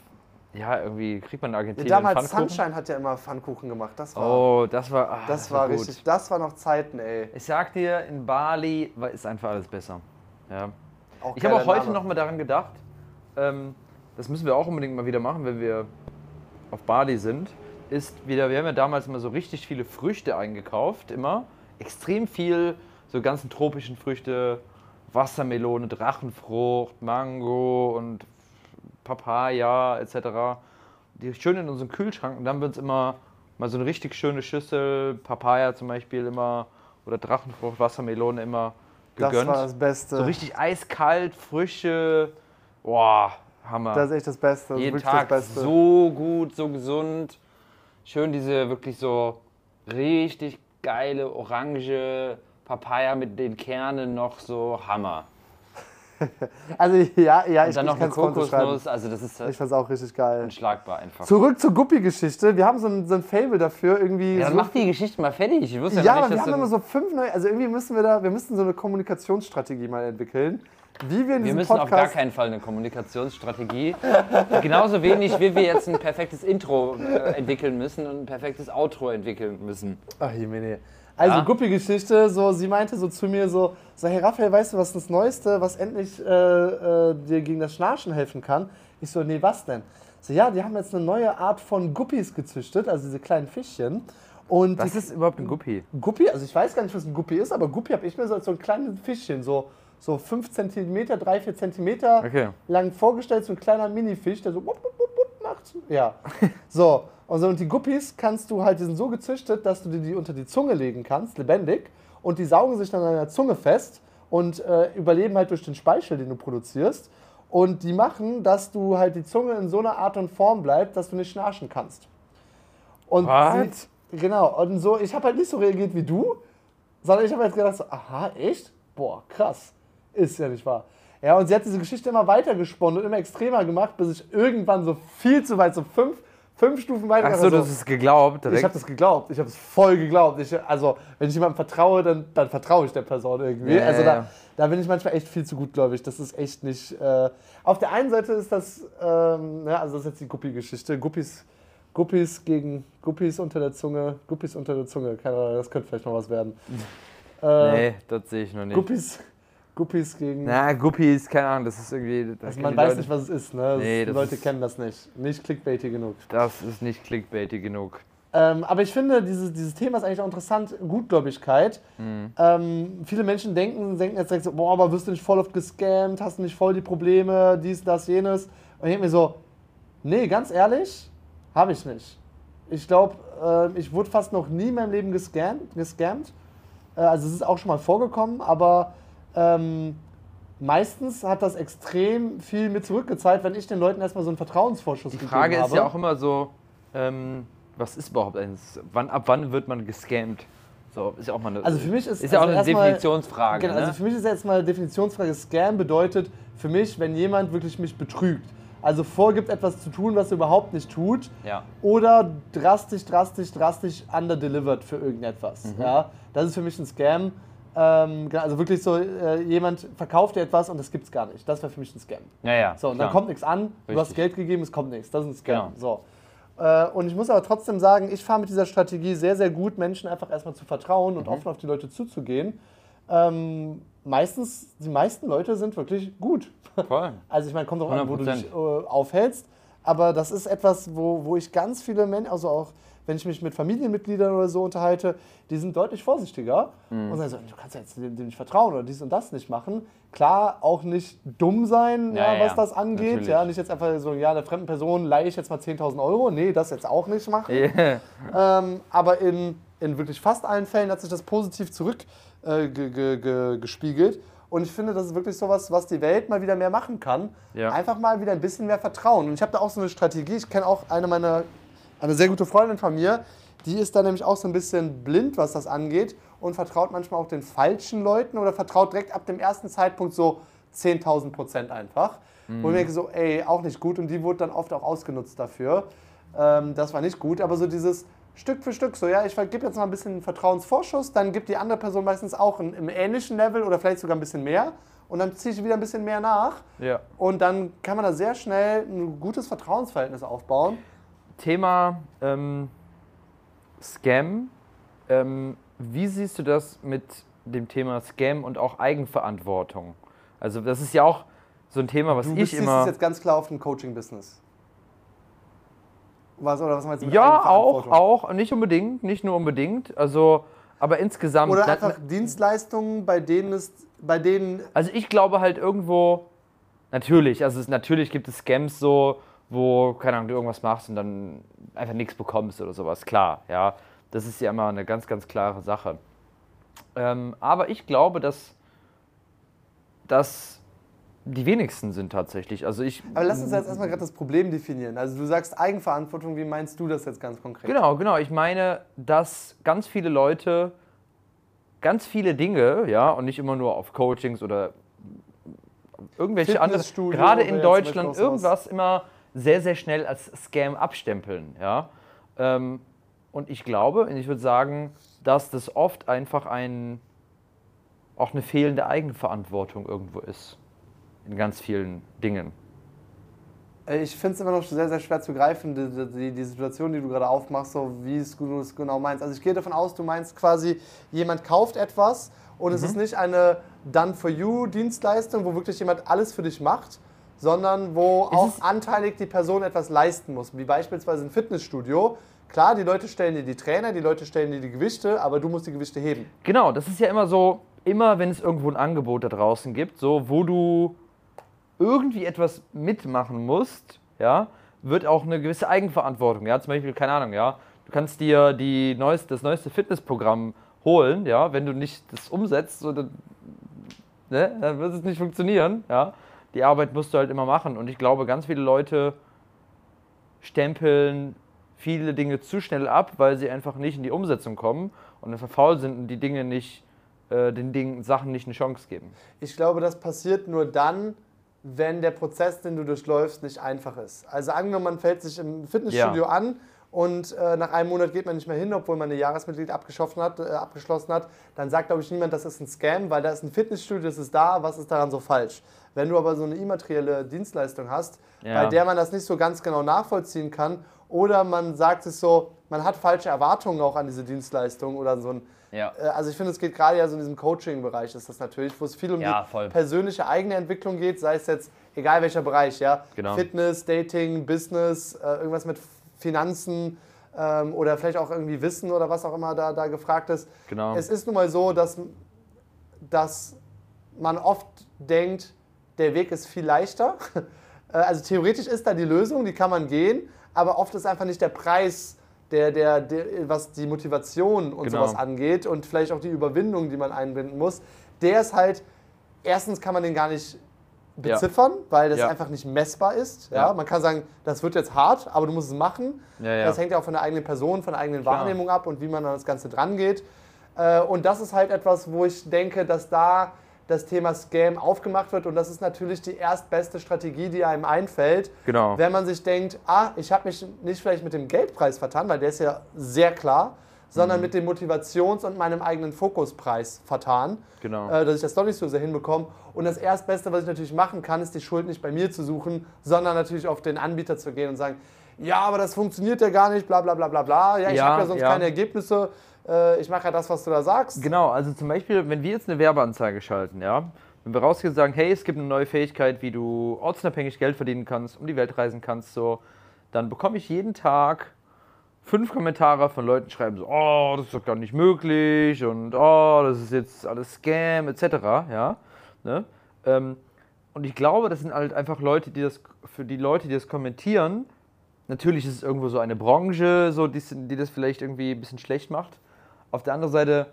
B: ja, irgendwie kriegt man in
A: Ja,
B: Argentinien
A: damals
B: Pfannkuchen.
A: Sunshine hat ja immer Pfannkuchen gemacht, das war...
B: Oh, das war, ah,
A: Das war
B: gut.
A: richtig, das war noch Zeiten, ey.
B: Ich sag dir, in Bali ist einfach alles besser. Ja.
A: Auch
B: Ich habe auch heute
A: Name.
B: noch mal daran gedacht, ähm, das müssen wir auch unbedingt mal wieder machen, wenn wir auf Bali sind, ist wieder, wir haben ja damals immer so richtig viele Früchte eingekauft, immer extrem viel so ganzen tropischen Früchte, Wassermelone, Drachenfrucht, Mango und Papaya etc. Die schön in unseren Kühlschrank und dann wird es immer mal so eine richtig schöne Schüssel, Papaya zum Beispiel immer oder Drachenfrucht, Wassermelone immer
A: Das
B: gegönnt.
A: war das Beste.
B: so richtig eiskalt, frische, boah, Hammer.
A: das ist echt das Beste. Das
C: Jeden Tag
A: das Beste.
C: so gut, so gesund. Schön diese wirklich so richtig geile orange Papaya mit den Kernen noch so Hammer. <laughs>
A: Also ja, ja,
C: Und
A: ich,
C: dann noch eine. Kokosnuss, also das ist
A: Ich fand's auch richtig geil.
C: unschlagbar einfach.
A: Zurück zur Guppi-Geschichte. Wir haben so ein, so ein Fable dafür irgendwie.
C: Ja, dann
A: so
C: mach die Geschichte mal fertig. Ich wusste ja,
A: Ja,
C: noch
A: aber
C: nicht,
A: wir haben immer so fünf neue, also irgendwie müssen wir da, wir müssen so eine Kommunikationsstrategie mal entwickeln, wie wir in
C: wir müssen auf
A: Podcast,
C: gar keinen Fall eine Kommunikationsstrategie. <laughs> Genauso wenig, wie wir jetzt ein perfektes Intro äh, entwickeln müssen und ein perfektes Outro entwickeln müssen.
A: Ach, Jemine. Also
C: Ja?
A: Guppi-Geschichte, so, sie meinte so zu mir so, so, hey Raphael, weißt du, was das Neueste, was endlich äh, äh, dir gegen das Schnarchen helfen kann? Ich so, nee, was denn? So, ja, die haben jetzt eine neue Art von Guppis gezüchtet, also diese kleinen Fischchen. Und
B: Was
A: die,
B: ist überhaupt ein Guppi?
A: Guppi, also ich weiß gar nicht, was ein Guppi ist, aber Guppi habe ich mir so als so ein kleines Fischchen, so, so 5 cm, 3, 4 cm
B: Okay.
A: lang vorgestellt, so ein kleiner Minifisch, der so wupp, wupp, wupp macht. Ja. <laughs> so. Und, so, und die Guppies kannst du halt, die sind so gezüchtet, dass du dir die unter die Zunge legen kannst, lebendig. Und die saugen sich dann an deiner Zunge fest und äh, überleben halt durch den Speichel, den du produzierst. Und die machen, dass du halt die Zunge in so einer Art und Form bleibt, dass du nicht schnarchen kannst. Und
B: What?
A: sie, genau, und so, ich habe halt nicht so reagiert wie du, sondern ich habe halt gedacht, so, aha, echt? Boah, krass. Ist ja nicht wahr. Ja, und sie hat diese Geschichte immer weiter gesponnen und immer extremer gemacht, bis ich irgendwann so viel zu weit, so fünf, fünf Stufen weiter
B: Achso,
A: war,
B: du hast es geglaubt direkt.
A: ich habe das geglaubt. Ich habe es voll geglaubt. Ich, also, wenn ich jemandem vertraue, dann, dann vertraue ich der Person irgendwie.
B: Ja,
A: also, da, da bin ich manchmal echt viel zu gut, glaube ich. Das ist echt nicht. Äh, auf der einen Seite ist das, ähm, ja, also das ist jetzt die Guppi-Geschichte. Guppis, Guppis gegen Guppis unter der Zunge. Guppis unter der Zunge. Keine Ahnung, das könnte vielleicht noch was werden. <laughs> Äh,
B: nee, das sehe ich noch nicht.
A: Guppis, Guppis gegen.
B: Na, Guppies, keine Ahnung, das ist irgendwie. Das,
A: also man weiß
B: Leute-
A: nicht, was es ist. Ne? Das
B: Nee,
A: die
B: das
A: Leute
B: ist-
A: kennen das nicht. Nicht clickbaity genug.
B: das ist nicht clickbaity genug.
A: Ähm, aber ich finde, dieses, dieses Thema ist eigentlich auch interessant, Gutgläubigkeit.
B: Mhm.
A: Ähm, viele Menschen denken, denken jetzt direkt so, boah, aber wirst du nicht voll oft gescammt, hast du nicht voll die Probleme, dies, das, jenes. Und ich denke mir so, nee, ganz ehrlich, habe ich nicht. Ich glaube, äh, ich wurde fast noch nie in meinem Leben gescammt. gescammt. Äh, also es ist auch schon mal vorgekommen, aber ähm, meistens hat das extrem viel mit zurückgezahlt, wenn ich den Leuten erstmal so einen Vertrauensvorschuss
B: Die
A: gegeben
B: Frage
A: habe.
B: ist ja auch immer so, ähm, was ist überhaupt eins? Wann, ab wann wird man gescammt? So, ist ja auch mal eine.
A: Also für mich ist,
C: Ist ja auch
A: also
C: eine
A: erstmal-
C: Definitionsfrage.
A: Genau,
C: ne?
A: also für mich ist jetzt mal Definitionsfrage, Scam bedeutet für mich, wenn jemand wirklich mich betrügt. Also vorgibt, etwas zu tun, was er überhaupt nicht tut.
C: Ja.
A: Oder drastisch, drastisch, drastisch underdelivered für irgendetwas.
C: Mhm.
A: Ja, das ist für mich ein Scam. Ähm, genau, also wirklich so, äh, jemand verkauft dir etwas und das gibt es gar nicht. Das wäre für mich ein Scam.
C: ja, ja.
A: So, und
C: klar.
A: dann kommt nichts an, du hast
C: Richtig.
A: Geld gegeben, es kommt nichts. Das ist ein Scam.
C: Genau.
A: So. Äh, und ich muss aber trotzdem sagen, ich fahre mit dieser Strategie sehr, sehr gut, Menschen einfach erstmal zu vertrauen
C: Mhm.
A: und offen auf die Leute zuzugehen. Ähm, meistens, die meisten Leute sind wirklich gut.
C: Voll. <laughs>
A: Also ich meine, kommt auch an, wo du
C: 100%.
A: dich äh, aufhältst. Aber das ist etwas, wo, wo ich ganz viele Menschen, also auch wenn ich mich mit Familienmitgliedern oder so unterhalte, die sind deutlich vorsichtiger
C: Mhm.
A: und sagen so, du kannst ja jetzt dem, dem nicht vertrauen oder dies und das nicht machen. Klar, auch nicht dumm sein,
C: Ja,
A: ja, was das angeht.
C: natürlich.
A: Ja, nicht jetzt einfach so, ja, der fremden Person leihe ich jetzt mal 10.000 Euro. Nee, das jetzt auch nicht machen.
B: Yeah.
A: Ähm, aber in, in wirklich fast allen Fällen hat sich das positiv zurückgespiegelt. Äh, und ich finde, das ist wirklich sowas, was die Welt mal wieder mehr machen kann.
B: Ja.
A: Einfach mal wieder ein bisschen mehr Vertrauen. Und ich habe da auch so eine Strategie. Ich kenne auch eine meiner, eine sehr gute Freundin von mir, die ist da nämlich auch so ein bisschen blind, was das angeht und vertraut manchmal auch den falschen Leuten oder vertraut direkt ab dem ersten Zeitpunkt so 10.000 Prozent einfach. Wo ich mir denke so, ey, auch nicht gut. Und die wurde dann oft auch ausgenutzt dafür. Ähm, das war nicht gut, aber so dieses Stück für Stück, so ja, ich gebe jetzt mal ein bisschen Vertrauensvorschuss, dann gibt die andere Person meistens auch ein, im ähnlichen Level oder vielleicht sogar ein bisschen mehr und dann ziehe ich wieder ein bisschen mehr nach
B: ja.
A: und dann kann man da sehr schnell ein gutes Vertrauensverhältnis aufbauen.
B: Thema ähm, Scam. Ähm, wie siehst du das mit dem Thema Scam und auch Eigenverantwortung? Also das ist ja auch so ein Thema, was
A: Du
B: ich immer...
A: es jetzt ganz klar auf ein Coaching-Business. Was, oder was meinst du mit
B: Ja, auch, auch, nicht unbedingt, nicht nur unbedingt. Also Aber insgesamt.
A: Oder
B: na-
A: einfach Dienstleistungen, bei denen es, bei denen
B: Also ich glaube halt irgendwo, natürlich, also es, natürlich gibt es Scams so, wo, keine Ahnung, du irgendwas machst und dann einfach nichts bekommst oder sowas, klar, ja. Das ist ja immer eine ganz, ganz klare Sache. Ähm, aber ich glaube, dass, dass die wenigsten sind tatsächlich. Also ich.
A: Aber lass uns jetzt erstmal gerade das Problem definieren. Also du sagst Eigenverantwortung, wie meinst du das jetzt ganz konkret?
B: Genau, genau. Ich meine, dass ganz viele Leute ganz viele Dinge, ja, und nicht immer nur auf Coachings oder irgendwelche andere, gerade in Deutschland irgendwas immer sehr, sehr schnell als Scam abstempeln, ja. Ähm, und ich glaube, und ich würde sagen, dass das oft einfach ein, auch eine fehlende Eigenverantwortung irgendwo ist. In ganz vielen Dingen.
A: Äh, Ich finde es immer noch sehr, sehr schwer zu greifen, die, die, die Situation, die du gerade aufmachst, so wie es du es genau meinst. Also ich gehe davon aus, du meinst quasi, jemand kauft etwas und es ist nicht eine Done-for-You-Dienstleistung, wo wirklich jemand alles für dich macht, sondern wo auch anteilig die Person etwas leisten muss, wie beispielsweise ein Fitnessstudio. Klar, die Leute stellen dir die Trainer, die Leute stellen dir die Gewichte, aber du musst die Gewichte heben.
B: Genau, das ist ja immer so, immer wenn es irgendwo ein Angebot da draußen gibt, so wo du irgendwie etwas mitmachen musst, ja, wird auch eine gewisse Eigenverantwortung, ja, zum Beispiel, keine Ahnung, ja, du kannst dir die neueste, das neueste Fitnessprogramm holen, ja, wenn du nicht das umsetzt, so, dann, ne, dann wird es nicht funktionieren, ja, die Arbeit musst du halt immer machen und ich glaube, ganz viele Leute stempeln viele Dinge zu schnell ab, weil sie einfach nicht in die Umsetzung kommen und einfach faul sind und die Dinge nicht, äh, den Dingen, Sachen nicht eine Chance geben.
A: Ich glaube, das passiert nur dann, wenn der Prozess, den du durchläufst, nicht einfach ist. Also angenommen, man fällt sich im Fitnessstudio
B: Ja.
A: an und äh, nach einem Monat geht man nicht mehr hin, obwohl man eine Jahresmitglied abgeschlossen hat, äh, abgeschlossen hat, dann sagt, glaube ich, niemand, das ist ein Scam, weil da ist ein Fitnessstudio, das ist da, was ist daran so falsch? Wenn du aber so eine immaterielle Dienstleistung hast,
B: Ja.
A: bei der man das nicht so ganz genau nachvollziehen kann, oder man sagt es so, man hat falsche Erwartungen auch an diese Dienstleistung oder so ein
C: Ja.
A: äh, Also ich finde, es geht gerade ja so in diesem Coaching-Bereich ist das natürlich, wo es viel um
C: Ja,
A: die
C: voll.
A: persönliche eigene Entwicklung geht, sei es jetzt, egal welcher Bereich, ja,
B: Genau.
A: Fitness, Dating, Business, äh, irgendwas mit Finanzen ähm, oder vielleicht auch irgendwie Wissen oder was auch immer da, da gefragt ist.
B: Genau.
A: Es ist nun mal so, dass, dass man oft denkt, der Weg ist viel leichter. <laughs> Äh, Also theoretisch ist da die Lösung, die kann man gehen, aber oft ist einfach nicht der Preis, der, der, der, was die Motivation und
B: Genau.
A: sowas angeht und vielleicht auch die Überwindung, die man einbinden muss, der ist halt, erstens kann man den gar nicht beziffern, weil das
B: Ja.
A: einfach nicht messbar ist. Ja?
B: Ja.
A: Man kann sagen, das wird jetzt hart, aber du musst es machen.
B: Ja, ja.
A: Das hängt ja auch von der eigenen Person, von der eigenen
B: Klar.
A: Wahrnehmung ab und wie man an das Ganze dran geht. Äh, Und das ist halt etwas, wo ich denke, dass da das Thema Scam aufgemacht wird und das ist natürlich die erstbeste Strategie, die einem einfällt,
B: Genau.
A: wenn man sich denkt, ah, ich habe mich nicht vielleicht mit dem Geldpreis vertan, weil der ist ja sehr klar, sondern mit dem Motivations- und meinem eigenen Fokuspreis vertan,
B: Genau.
A: äh, dass ich das doch nicht so sehr hinbekomme. Und das Erstbeste, was ich natürlich machen kann, ist die Schuld nicht bei mir zu suchen, sondern natürlich auf den Anbieter zu gehen und sagen, ja, aber das funktioniert ja gar nicht, bla bla bla bla bla, ja, ich
B: Ja,
A: habe ja sonst
B: ja.
A: keine Ergebnisse, äh, ich mache ja das, was du da sagst.
B: Genau, also zum Beispiel, wenn wir jetzt eine Werbeanzeige schalten, ja, wenn wir rausgehen und sagen, hey, es gibt eine neue Fähigkeit, wie du ortsunabhängig Geld verdienen kannst, um die Welt reisen kannst, so, dann bekomme ich jeden Tag fünf Kommentare von Leuten, schreiben so, oh, das ist doch gar nicht möglich und oh, das ist jetzt alles Scam, etc., ja, ne? ähm, und ich glaube, das sind halt einfach Leute, die das, für die Leute, die das kommentieren, natürlich ist es irgendwo so eine Branche, so, die, die das vielleicht irgendwie ein bisschen schlecht macht. Auf der anderen Seite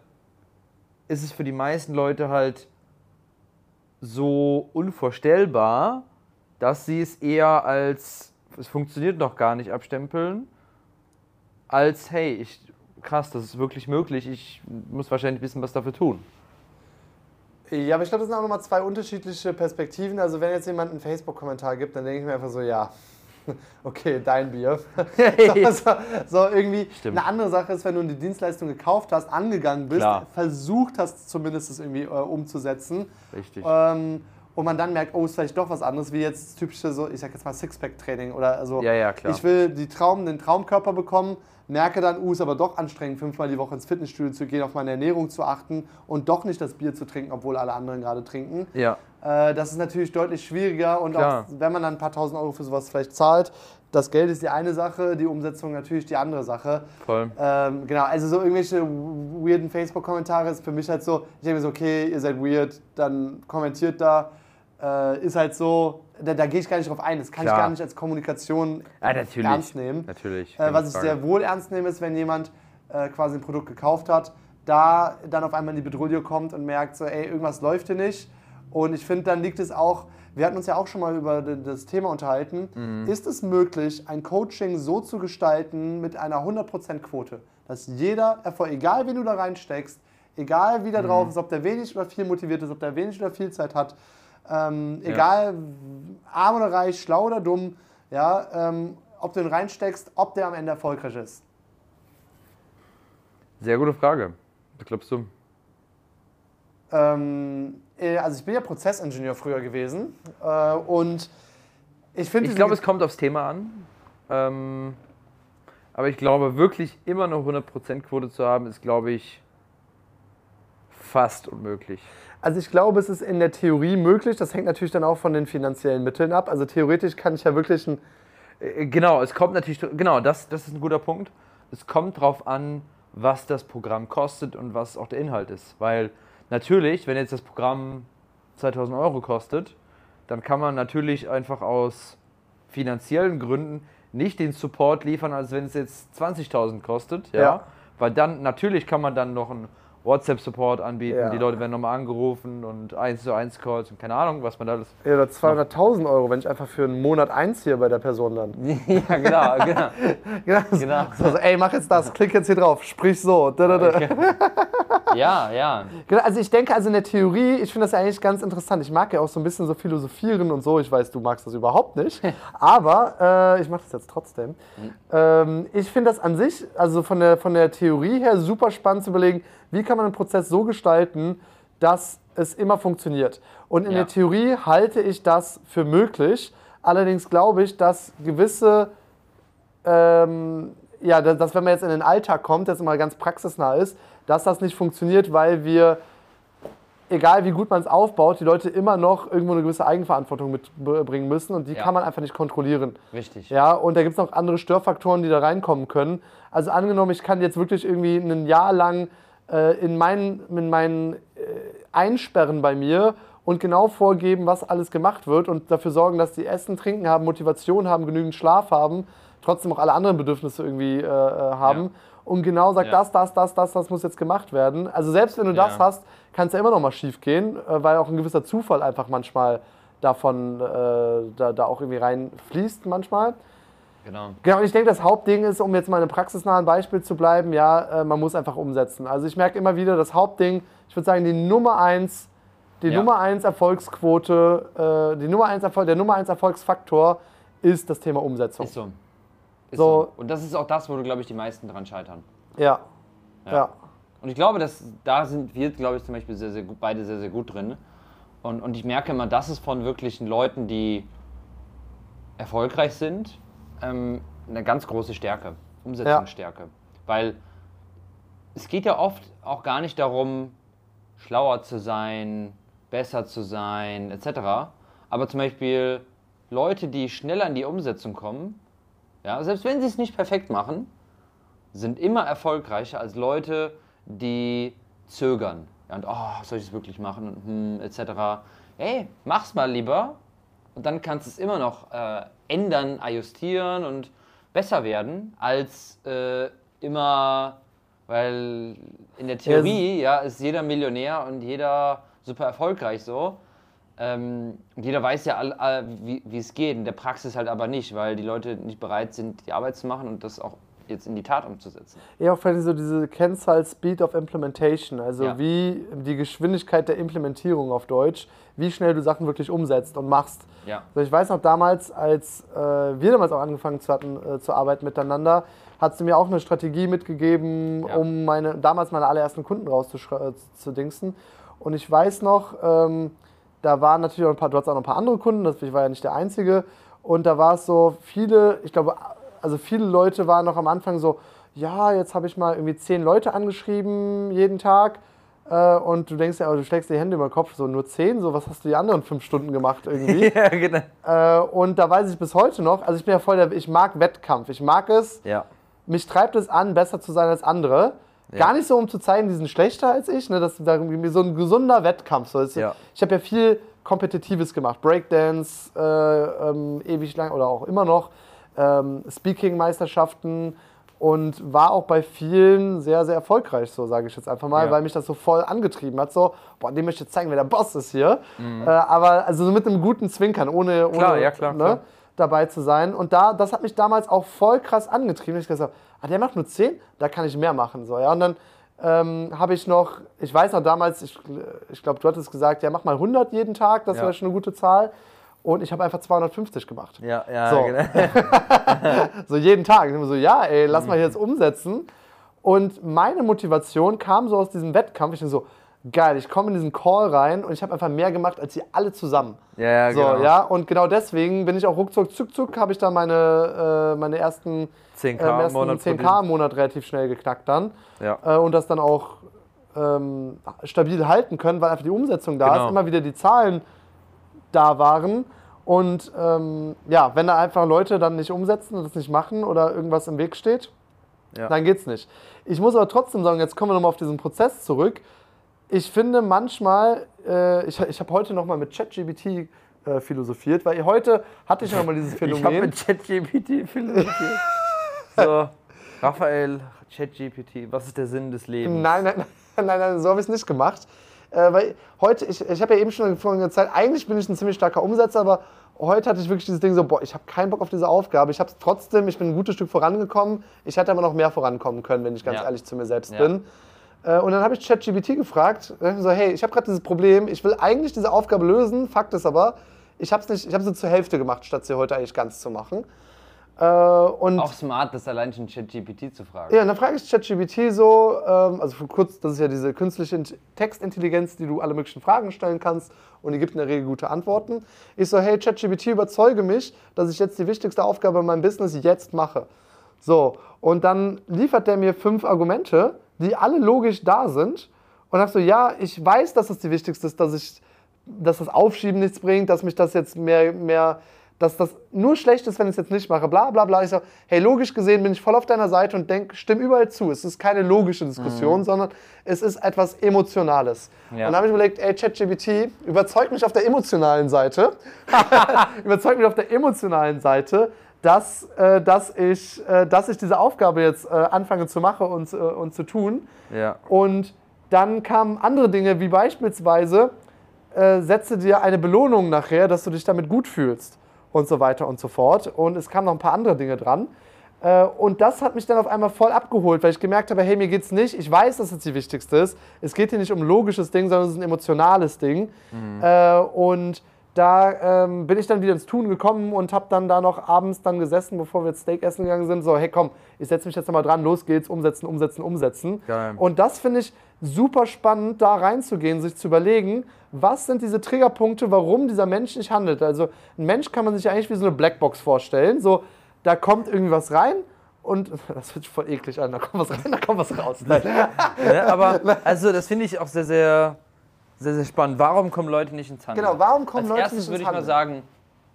B: ist es für die meisten Leute halt so unvorstellbar, dass sie es eher als es funktioniert noch gar nicht abstempeln, als hey, ich, krass, das ist wirklich möglich, ich muss wahrscheinlich ein bisschen was dafür tun.
A: Ja, aber ich glaube, das sind auch nochmal zwei unterschiedliche Perspektiven. Also wenn jetzt jemand einen Facebook-Kommentar gibt, dann denke ich mir einfach so, ja, <laughs> okay, dein Bier. <laughs> so, so, irgendwie
B: Stimmt.
A: eine andere Sache ist, wenn du die Dienstleistung gekauft hast, angegangen bist,
B: Klar.
A: versucht hast zumindest es irgendwie äh, umzusetzen
B: Richtig.
A: ähm, und man dann merkt, oh, ist vielleicht doch was anderes, wie jetzt das typische so, ich sag jetzt mal Sixpack-Training oder also
B: Ja, ja, klar.
A: ich will die Traum, den Traumkörper bekommen, merke dann, uh, ist aber doch anstrengend, fünfmal die Woche ins Fitnessstudio zu gehen, auf meine Ernährung zu achten und doch nicht das Bier zu trinken, obwohl alle anderen gerade trinken.
B: Ja,
A: Äh, das ist natürlich deutlich schwieriger und
B: Klar.
A: auch wenn man dann ein paar tausend Euro für sowas vielleicht zahlt, das Geld ist die eine Sache, die Umsetzung natürlich die andere Sache.
B: Voll.
A: Ähm, genau, also so irgendwelche weirden Facebook-Kommentare ist für mich halt so, ich denke mir so, okay, ihr seid weird, dann kommentiert da. Äh, ist halt so, da, da gehe ich gar nicht drauf ein. Das kann
B: Klar.
A: ich gar nicht als Kommunikation
B: natürlich.
A: ernst nehmen.
B: Natürlich.
A: Äh, was ich sehr wohl ernst nehme, ist, wenn jemand äh, quasi ein Produkt gekauft hat, da dann auf einmal in die Bedrohung kommt und merkt, so, ey, irgendwas läuft hier nicht. Und ich finde, dann liegt es auch, wir hatten uns ja auch schon mal über das Thema unterhalten,
B: Mhm.
A: ist es möglich, ein Coaching so zu gestalten mit einer 100% Quote, dass jeder Erfolg, egal wie du da reinsteckst, egal wie der
B: Mhm.
A: drauf ist, ob der wenig oder viel motiviert ist, ob der wenig oder viel Zeit hat, ähm, egal arm oder reich, schlau oder dumm, ja, ähm, ob du ihn reinsteckst, ob der am Ende erfolgreich ist.
B: Sehr gute Frage. Was glaubst du?
A: Ähm, äh, also ich bin ja Prozessingenieur früher gewesen äh, und ich finde
B: Ich glaube, es kommt aufs Thema an. Ähm, aber ich glaube, wirklich immer eine 100% Quote zu haben, ist, glaube ich, fast unmöglich.
A: Also ich glaube, es ist in der Theorie möglich. Das hängt natürlich dann auch von den finanziellen Mitteln ab. Also theoretisch kann ich ja wirklich ein
B: Äh, Genau, es kommt natürlich, genau, das, das ist ein guter Punkt. Es kommt drauf an, was das Programm kostet und was auch der Inhalt ist. Weil natürlich, wenn jetzt das Programm 2000 Euro kostet, dann kann man natürlich einfach aus finanziellen Gründen nicht den Support liefern, als wenn es jetzt 20.000 kostet. Ja?
A: Ja.
B: Weil dann, natürlich kann man dann noch einen WhatsApp-Support anbieten,
A: Ja.
B: die Leute werden nochmal angerufen und 1 zu 1 Calls und keine Ahnung, was man da alles.
A: ja, oder 200.000 Euro, wenn ich einfach für einen Monat eins hier bei der Person dann. <laughs>
C: ja, genau, genau. <laughs>
A: Genau.
C: Genau.
A: So, so, ey, mach jetzt das, klick jetzt hier drauf, sprich so. Da, da, da.
C: Ja, ja.
A: Genau, also ich denke, also in der Theorie, ich finde das ja eigentlich ganz interessant. Ich mag ja auch so ein bisschen so philosophieren und so. Ich weiß, du magst das überhaupt nicht. <laughs> Aber äh, ich mache das jetzt trotzdem. Ähm, ich finde das an sich, also von der, von der Theorie her, super spannend zu überlegen, wie kann man einen Prozess so gestalten, dass es immer funktioniert. Und in
C: Ja.
A: der Theorie halte ich das für möglich. Allerdings glaube ich, dass gewisse ähm, ja, dass, dass wenn man jetzt in den Alltag kommt, das immer ganz praxisnah ist, dass das nicht funktioniert, weil wir, egal wie gut man es aufbaut, die Leute immer noch irgendwo eine gewisse Eigenverantwortung mitbringen müssen und die
C: Ja.
A: kann man einfach nicht kontrollieren.
C: Richtig.
A: Ja, und da gibt es noch andere Störfaktoren, die da reinkommen können. Also angenommen, ich kann jetzt wirklich irgendwie ein Jahr lang äh, in meinen, in meinen äh, einsperren bei mir und genau vorgeben, was alles gemacht wird und dafür sorgen, dass die Essen, Trinken haben, Motivation haben, genügend Schlaf haben, trotzdem auch alle anderen Bedürfnisse irgendwie äh, äh, haben.
C: Ja.
A: Und genau sagt,
C: Ja.
A: das, das, das, das, das muss jetzt gemacht werden. Also selbst wenn du das
C: Ja.
A: hast, kann es ja immer noch mal schief gehen, äh, weil auch ein gewisser Zufall einfach manchmal davon äh, da, da auch irgendwie reinfließt manchmal.
C: Genau.
A: Genau, und ich denke, das Hauptding ist, um jetzt mal in einem praxisnahen Beispiel zu bleiben, ja, äh, man muss einfach umsetzen. Also ich merke immer wieder, das Hauptding, ich würde sagen, die Nummer eins, die
C: Ja.
A: Nummer eins Erfolgsquote, äh, die Nummer eins Erfolg, der Nummer eins Erfolgsfaktor ist das Thema Umsetzung.
C: Ist so. Ist
A: So.
C: so. Und das ist auch das, wo, glaube ich, die meisten dran scheitern.
A: Ja. ja.
C: Und ich glaube, dass da sind wir, glaube ich, zum Beispiel sehr, sehr gut, beide sehr, sehr gut drin. Und, und ich merke immer, das ist von wirklichen Leuten, die erfolgreich sind, ähm, eine ganz große Stärke, Umsetzungsstärke. Weil es geht ja oft auch gar nicht darum, schlauer zu sein, besser zu sein, etc. Aber zum Beispiel Leute, die schneller in die Umsetzung kommen, ja, selbst wenn sie es nicht perfekt machen, sind immer erfolgreicher als Leute, die zögern. Ja, und, oh, soll ich es wirklich machen? Und, hm, etc. Ey, mach's mal lieber. Und dann kannst du es immer noch äh, ändern, ajustieren und besser werden, als äh, immer, weil in der Theorie ja, ist jeder Millionär und jeder super erfolgreich so. Ähm, und jeder weiß ja, all, all, wie es geht. In der Praxis halt aber nicht, weil die Leute nicht bereit sind, die Arbeit zu machen und das auch jetzt in die Tat umzusetzen.
A: Ja, auch vielleicht so diese Kennzahl Speed of Implementation, also
C: Ja.
A: wie die Geschwindigkeit der Implementierung auf Deutsch, wie schnell du Sachen wirklich umsetzt und machst.
C: Ja.
A: Also ich weiß noch damals, als äh, wir damals auch angefangen zu, hatten, äh, zu arbeiten miteinander, hast du mir auch eine Strategie mitgegeben,
C: Ja.
A: um meine, damals meine allerersten Kunden rauszudingsen. Und ich weiß noch, ähm, da waren natürlich auch ein paar, du hattest auch noch ein paar andere Kunden, das, ich war ja nicht der Einzige. Und da war es so, viele, ich glaube, also viele Leute waren noch am Anfang so, ja, jetzt habe ich mal irgendwie zehn Leute angeschrieben jeden Tag. Äh, und du denkst ja, aber du schlägst die Hände über den Kopf, so nur 10, so was hast du die anderen fünf Stunden gemacht irgendwie? <laughs>
B: ja, genau.
A: äh, und da weiß ich bis heute noch, also ich bin ja voll der, ich mag Wettkampf, ich mag es,
B: Ja.
A: mich treibt es an, besser zu sein als andere.
B: Ja.
A: Gar nicht so, um zu zeigen, die sind schlechter als ich, ne? das ist so ein gesunder Wettkampf. So. Das-
B: Ja.
A: Ich habe ja viel Kompetitives gemacht, Breakdance, äh, ähm, ewig lang oder auch immer noch, ähm, Speaking-Meisterschaften und war auch bei vielen sehr, sehr erfolgreich, so sage ich jetzt einfach mal,
B: Ja.
A: weil mich das so voll angetrieben hat. So, boah, dem möchte ich jetzt zeigen, wer der Boss ist hier. Äh, aber also so mit einem guten Zwinkern, ohne,
B: Mhm. Klar,
A: ohne
B: ja, klar,
A: ne,
B: klar.
A: dabei zu sein. Und da, das hat mich damals auch voll krass angetrieben. Ich gesagt, ah, der macht nur 10, da kann ich mehr machen. So, ja. Und dann ähm, habe ich noch, ich weiß noch damals, ich, ich glaube, du hattest gesagt, ja, mach mal 100 jeden Tag, das
B: Ja.
A: wäre schon eine gute Zahl. Und ich habe einfach 250 gemacht.
B: Ja, ja,
A: So.
B: genau. <laughs>
A: So jeden Tag. Ich so, ja, ey, lass mal jetzt umsetzen. Und meine Motivation kam so aus diesem Wettkampf. Ich dachte so, geil, ich komme in diesen Call rein und ich habe einfach mehr gemacht als sie alle zusammen.
B: Ja, ja,
A: so,
B: genau.
A: ja, und genau deswegen bin ich auch ruckzuck, zuck, zuck, habe ich dann meine, äh, meine ersten
B: 10K
A: äh,
B: im
A: ersten
B: Monat
A: 10k im Monat relativ schnell geknackt dann.
B: Ja.
A: Äh, und das dann auch ähm, stabil halten können, weil einfach die Umsetzung da
B: Genau.
A: ist, immer wieder die Zahlen da waren. Und ähm, ja, wenn da einfach Leute dann nicht umsetzen und das nicht machen oder irgendwas im Weg steht,
B: Ja.
A: dann geht's nicht. Ich muss aber trotzdem sagen, jetzt kommen wir nochmal auf diesen Prozess zurück. Ich finde manchmal, äh, ich, ich habe heute nochmal mit ChatGPT äh, philosophiert, weil heute hatte ich nochmal dieses <laughs>
B: Ich habe
A: Phänomen.
B: mit ChatGPT philosophiert. so, Raphael, ChatGPT, was ist der Sinn des Lebens?
A: Nein, nein, <laughs> nein, nein, nein so habe ich es nicht gemacht. Äh, weil heute, ich, ich habe ja eben schon vorhin gezeigt, eigentlich bin ich ein ziemlich starker Umsetzer, aber heute hatte ich wirklich dieses Ding so, boah, ich habe keinen Bock auf diese Aufgabe. Ich habe es trotzdem, ich bin ein gutes Stück vorangekommen. Ich hätte aber noch mehr vorankommen können, wenn ich ganz
C: Ja.
A: ehrlich zu mir selbst
C: Ja.
A: bin. Äh, und dann habe ich ChatGPT gefragt, ich so, hey, ich habe gerade dieses Problem, ich will eigentlich diese Aufgabe lösen, Fakt ist aber, ich habe nicht, ich habe sie zur Hälfte gemacht, statt sie heute eigentlich ganz zu machen. Äh,
C: Auch smart, das allein schon ChatGPT zu fragen.
A: ja, und dann frage ich ChatGPT so, ähm, also für kurz, das ist ja diese künstliche Int- Textintelligenz, die du alle möglichen Fragen stellen kannst und die gibt in der Regel gute Antworten. Ich so, hey ChatGPT, überzeuge mich, dass ich jetzt die wichtigste Aufgabe in meinem Business jetzt mache. So, und dann liefert der mir fünf Argumente, die alle logisch da sind. Und dann so, ja, ich weiß, dass das die wichtigste ist, dass ich, dass das Aufschieben nichts bringt, dass mich das jetzt mehr, mehr, dass das nur schlecht ist, wenn ich es jetzt nicht mache, bla bla bla. Ich so, hey, logisch gesehen bin ich voll auf deiner Seite und denk, stimm überall zu. Es ist keine logische Diskussion, sondern es ist etwas Emotionales.
C: Ja.
A: Und dann habe ich überlegt, ey, ChatGPT, überzeugt mich auf der emotionalen Seite, <laughs> überzeugt mich auf der emotionalen Seite, dass, äh, dass, ich, äh, dass ich diese Aufgabe jetzt äh, anfange zu machen und, äh, und zu tun.
B: Ja.
A: Und dann kamen andere Dinge, wie beispielsweise, äh, setze dir eine Belohnung nachher, dass du dich damit gut fühlst und so weiter und so fort. Und es kamen noch ein paar andere Dinge dran. Äh, und das hat mich dann auf einmal voll abgeholt, weil ich gemerkt habe, hey, mir geht's nicht, ich weiß, dass es die wichtigste ist. Es geht hier nicht um ein logisches Ding, sondern es ist ein emotionales Ding. Äh, und da ähm, bin ich dann wieder ins Tun gekommen und habe dann da noch abends dann gesessen, bevor wir jetzt Steak essen gegangen sind. So, hey komm, ich setze mich jetzt nochmal dran, los geht's, umsetzen, umsetzen, umsetzen.
B: Geil.
A: Und das finde ich super spannend, da reinzugehen, sich zu überlegen, was sind diese Triggerpunkte, warum dieser Mensch nicht handelt. Also ein Mensch kann man sich ja eigentlich wie so eine Blackbox vorstellen. So, da kommt irgendwie was rein und <laughs> das hört sich voll eklig an. Da kommt was rein, da kommt was raus.
B: Ne, <laughs> aber also das finde ich auch sehr, sehr, sehr, sehr spannend. Warum kommen Leute nicht ins Handeln?
A: Genau, warum kommen
C: Als
A: Leute
C: erstes
A: nicht
C: würde
A: ins
C: ich mal
A: Handeln?
C: sagen,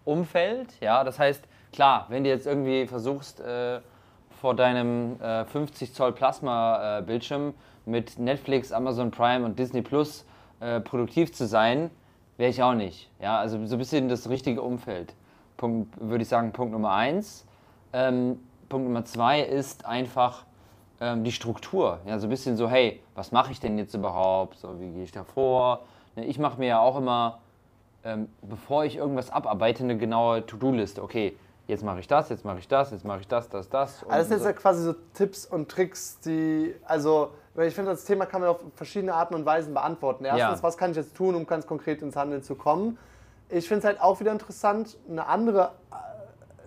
C: Umfeld. Ja, das heißt, klar, wenn du jetzt irgendwie versuchst, äh, vor deinem äh, 50 Zoll Plasma-Bildschirm mit Netflix, Amazon Prime und Disney Plus äh, produktiv zu sein, wäre ich auch nicht. Ja, also so ein bisschen das richtige Umfeld. Punkt, würde ich sagen, Punkt Nummer eins. Ähm, Punkt Nummer zwei ist einfach ähm, die Struktur. Ja, so ein bisschen so, hey, was mache ich denn jetzt überhaupt? So, wie gehe ich da vor? Ne, Ich mache mir ja auch immer, ähm, bevor ich irgendwas abarbeite, eine genaue To-Do-Liste. Okay, jetzt mache ich das, jetzt mache ich das, jetzt mache ich das, das, das.
A: Also das sind jetzt
C: so.
A: ja quasi so Tipps und Tricks, die, also, weil ich finde, das Thema kann man auf verschiedene Arten und Weisen beantworten. Erstens,
C: Ja.
A: was kann ich jetzt tun, um ganz konkret ins Handeln zu kommen? Ich finde es halt auch wieder interessant, eine andere,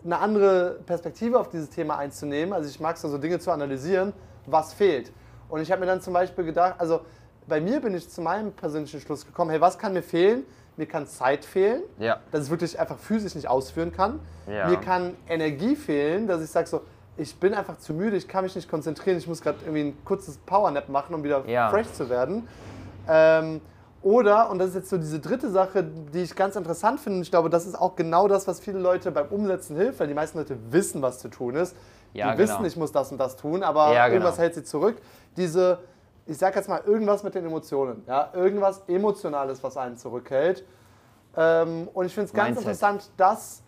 A: eine andere Perspektive auf dieses Thema einzunehmen. Also ich mag es so Dinge zu analysieren, was fehlt. Und ich habe mir dann zum Beispiel gedacht, also bei mir bin ich zu meinem persönlichen Schluss gekommen, hey, was kann mir fehlen? Mir kann Zeit fehlen,
C: Ja.
A: dass ich wirklich einfach physisch nicht ausführen kann.
C: Ja.
A: Mir kann Energie fehlen, dass ich sage so, ich bin einfach zu müde, ich kann mich nicht konzentrieren, ich muss gerade irgendwie ein kurzes Powernap machen, um wieder
C: Ja.
A: fresh zu werden. Ähm, oder, und das ist jetzt so diese dritte Sache, die ich ganz interessant finde, und ich glaube, das ist auch genau das, was viele Leute beim Umsetzen hilft, weil die meisten Leute wissen, was zu tun ist.
C: Ja,
A: die
C: genau.
A: wissen, ich muss das und das tun, aber
C: Ja, genau.
A: irgendwas hält sie zurück. Diese, ich sag jetzt mal, irgendwas mit den Emotionen. Ja? Irgendwas Emotionales, was einen zurückhält. Ähm, und ich finde es ganz
C: Mindset.
A: interessant, das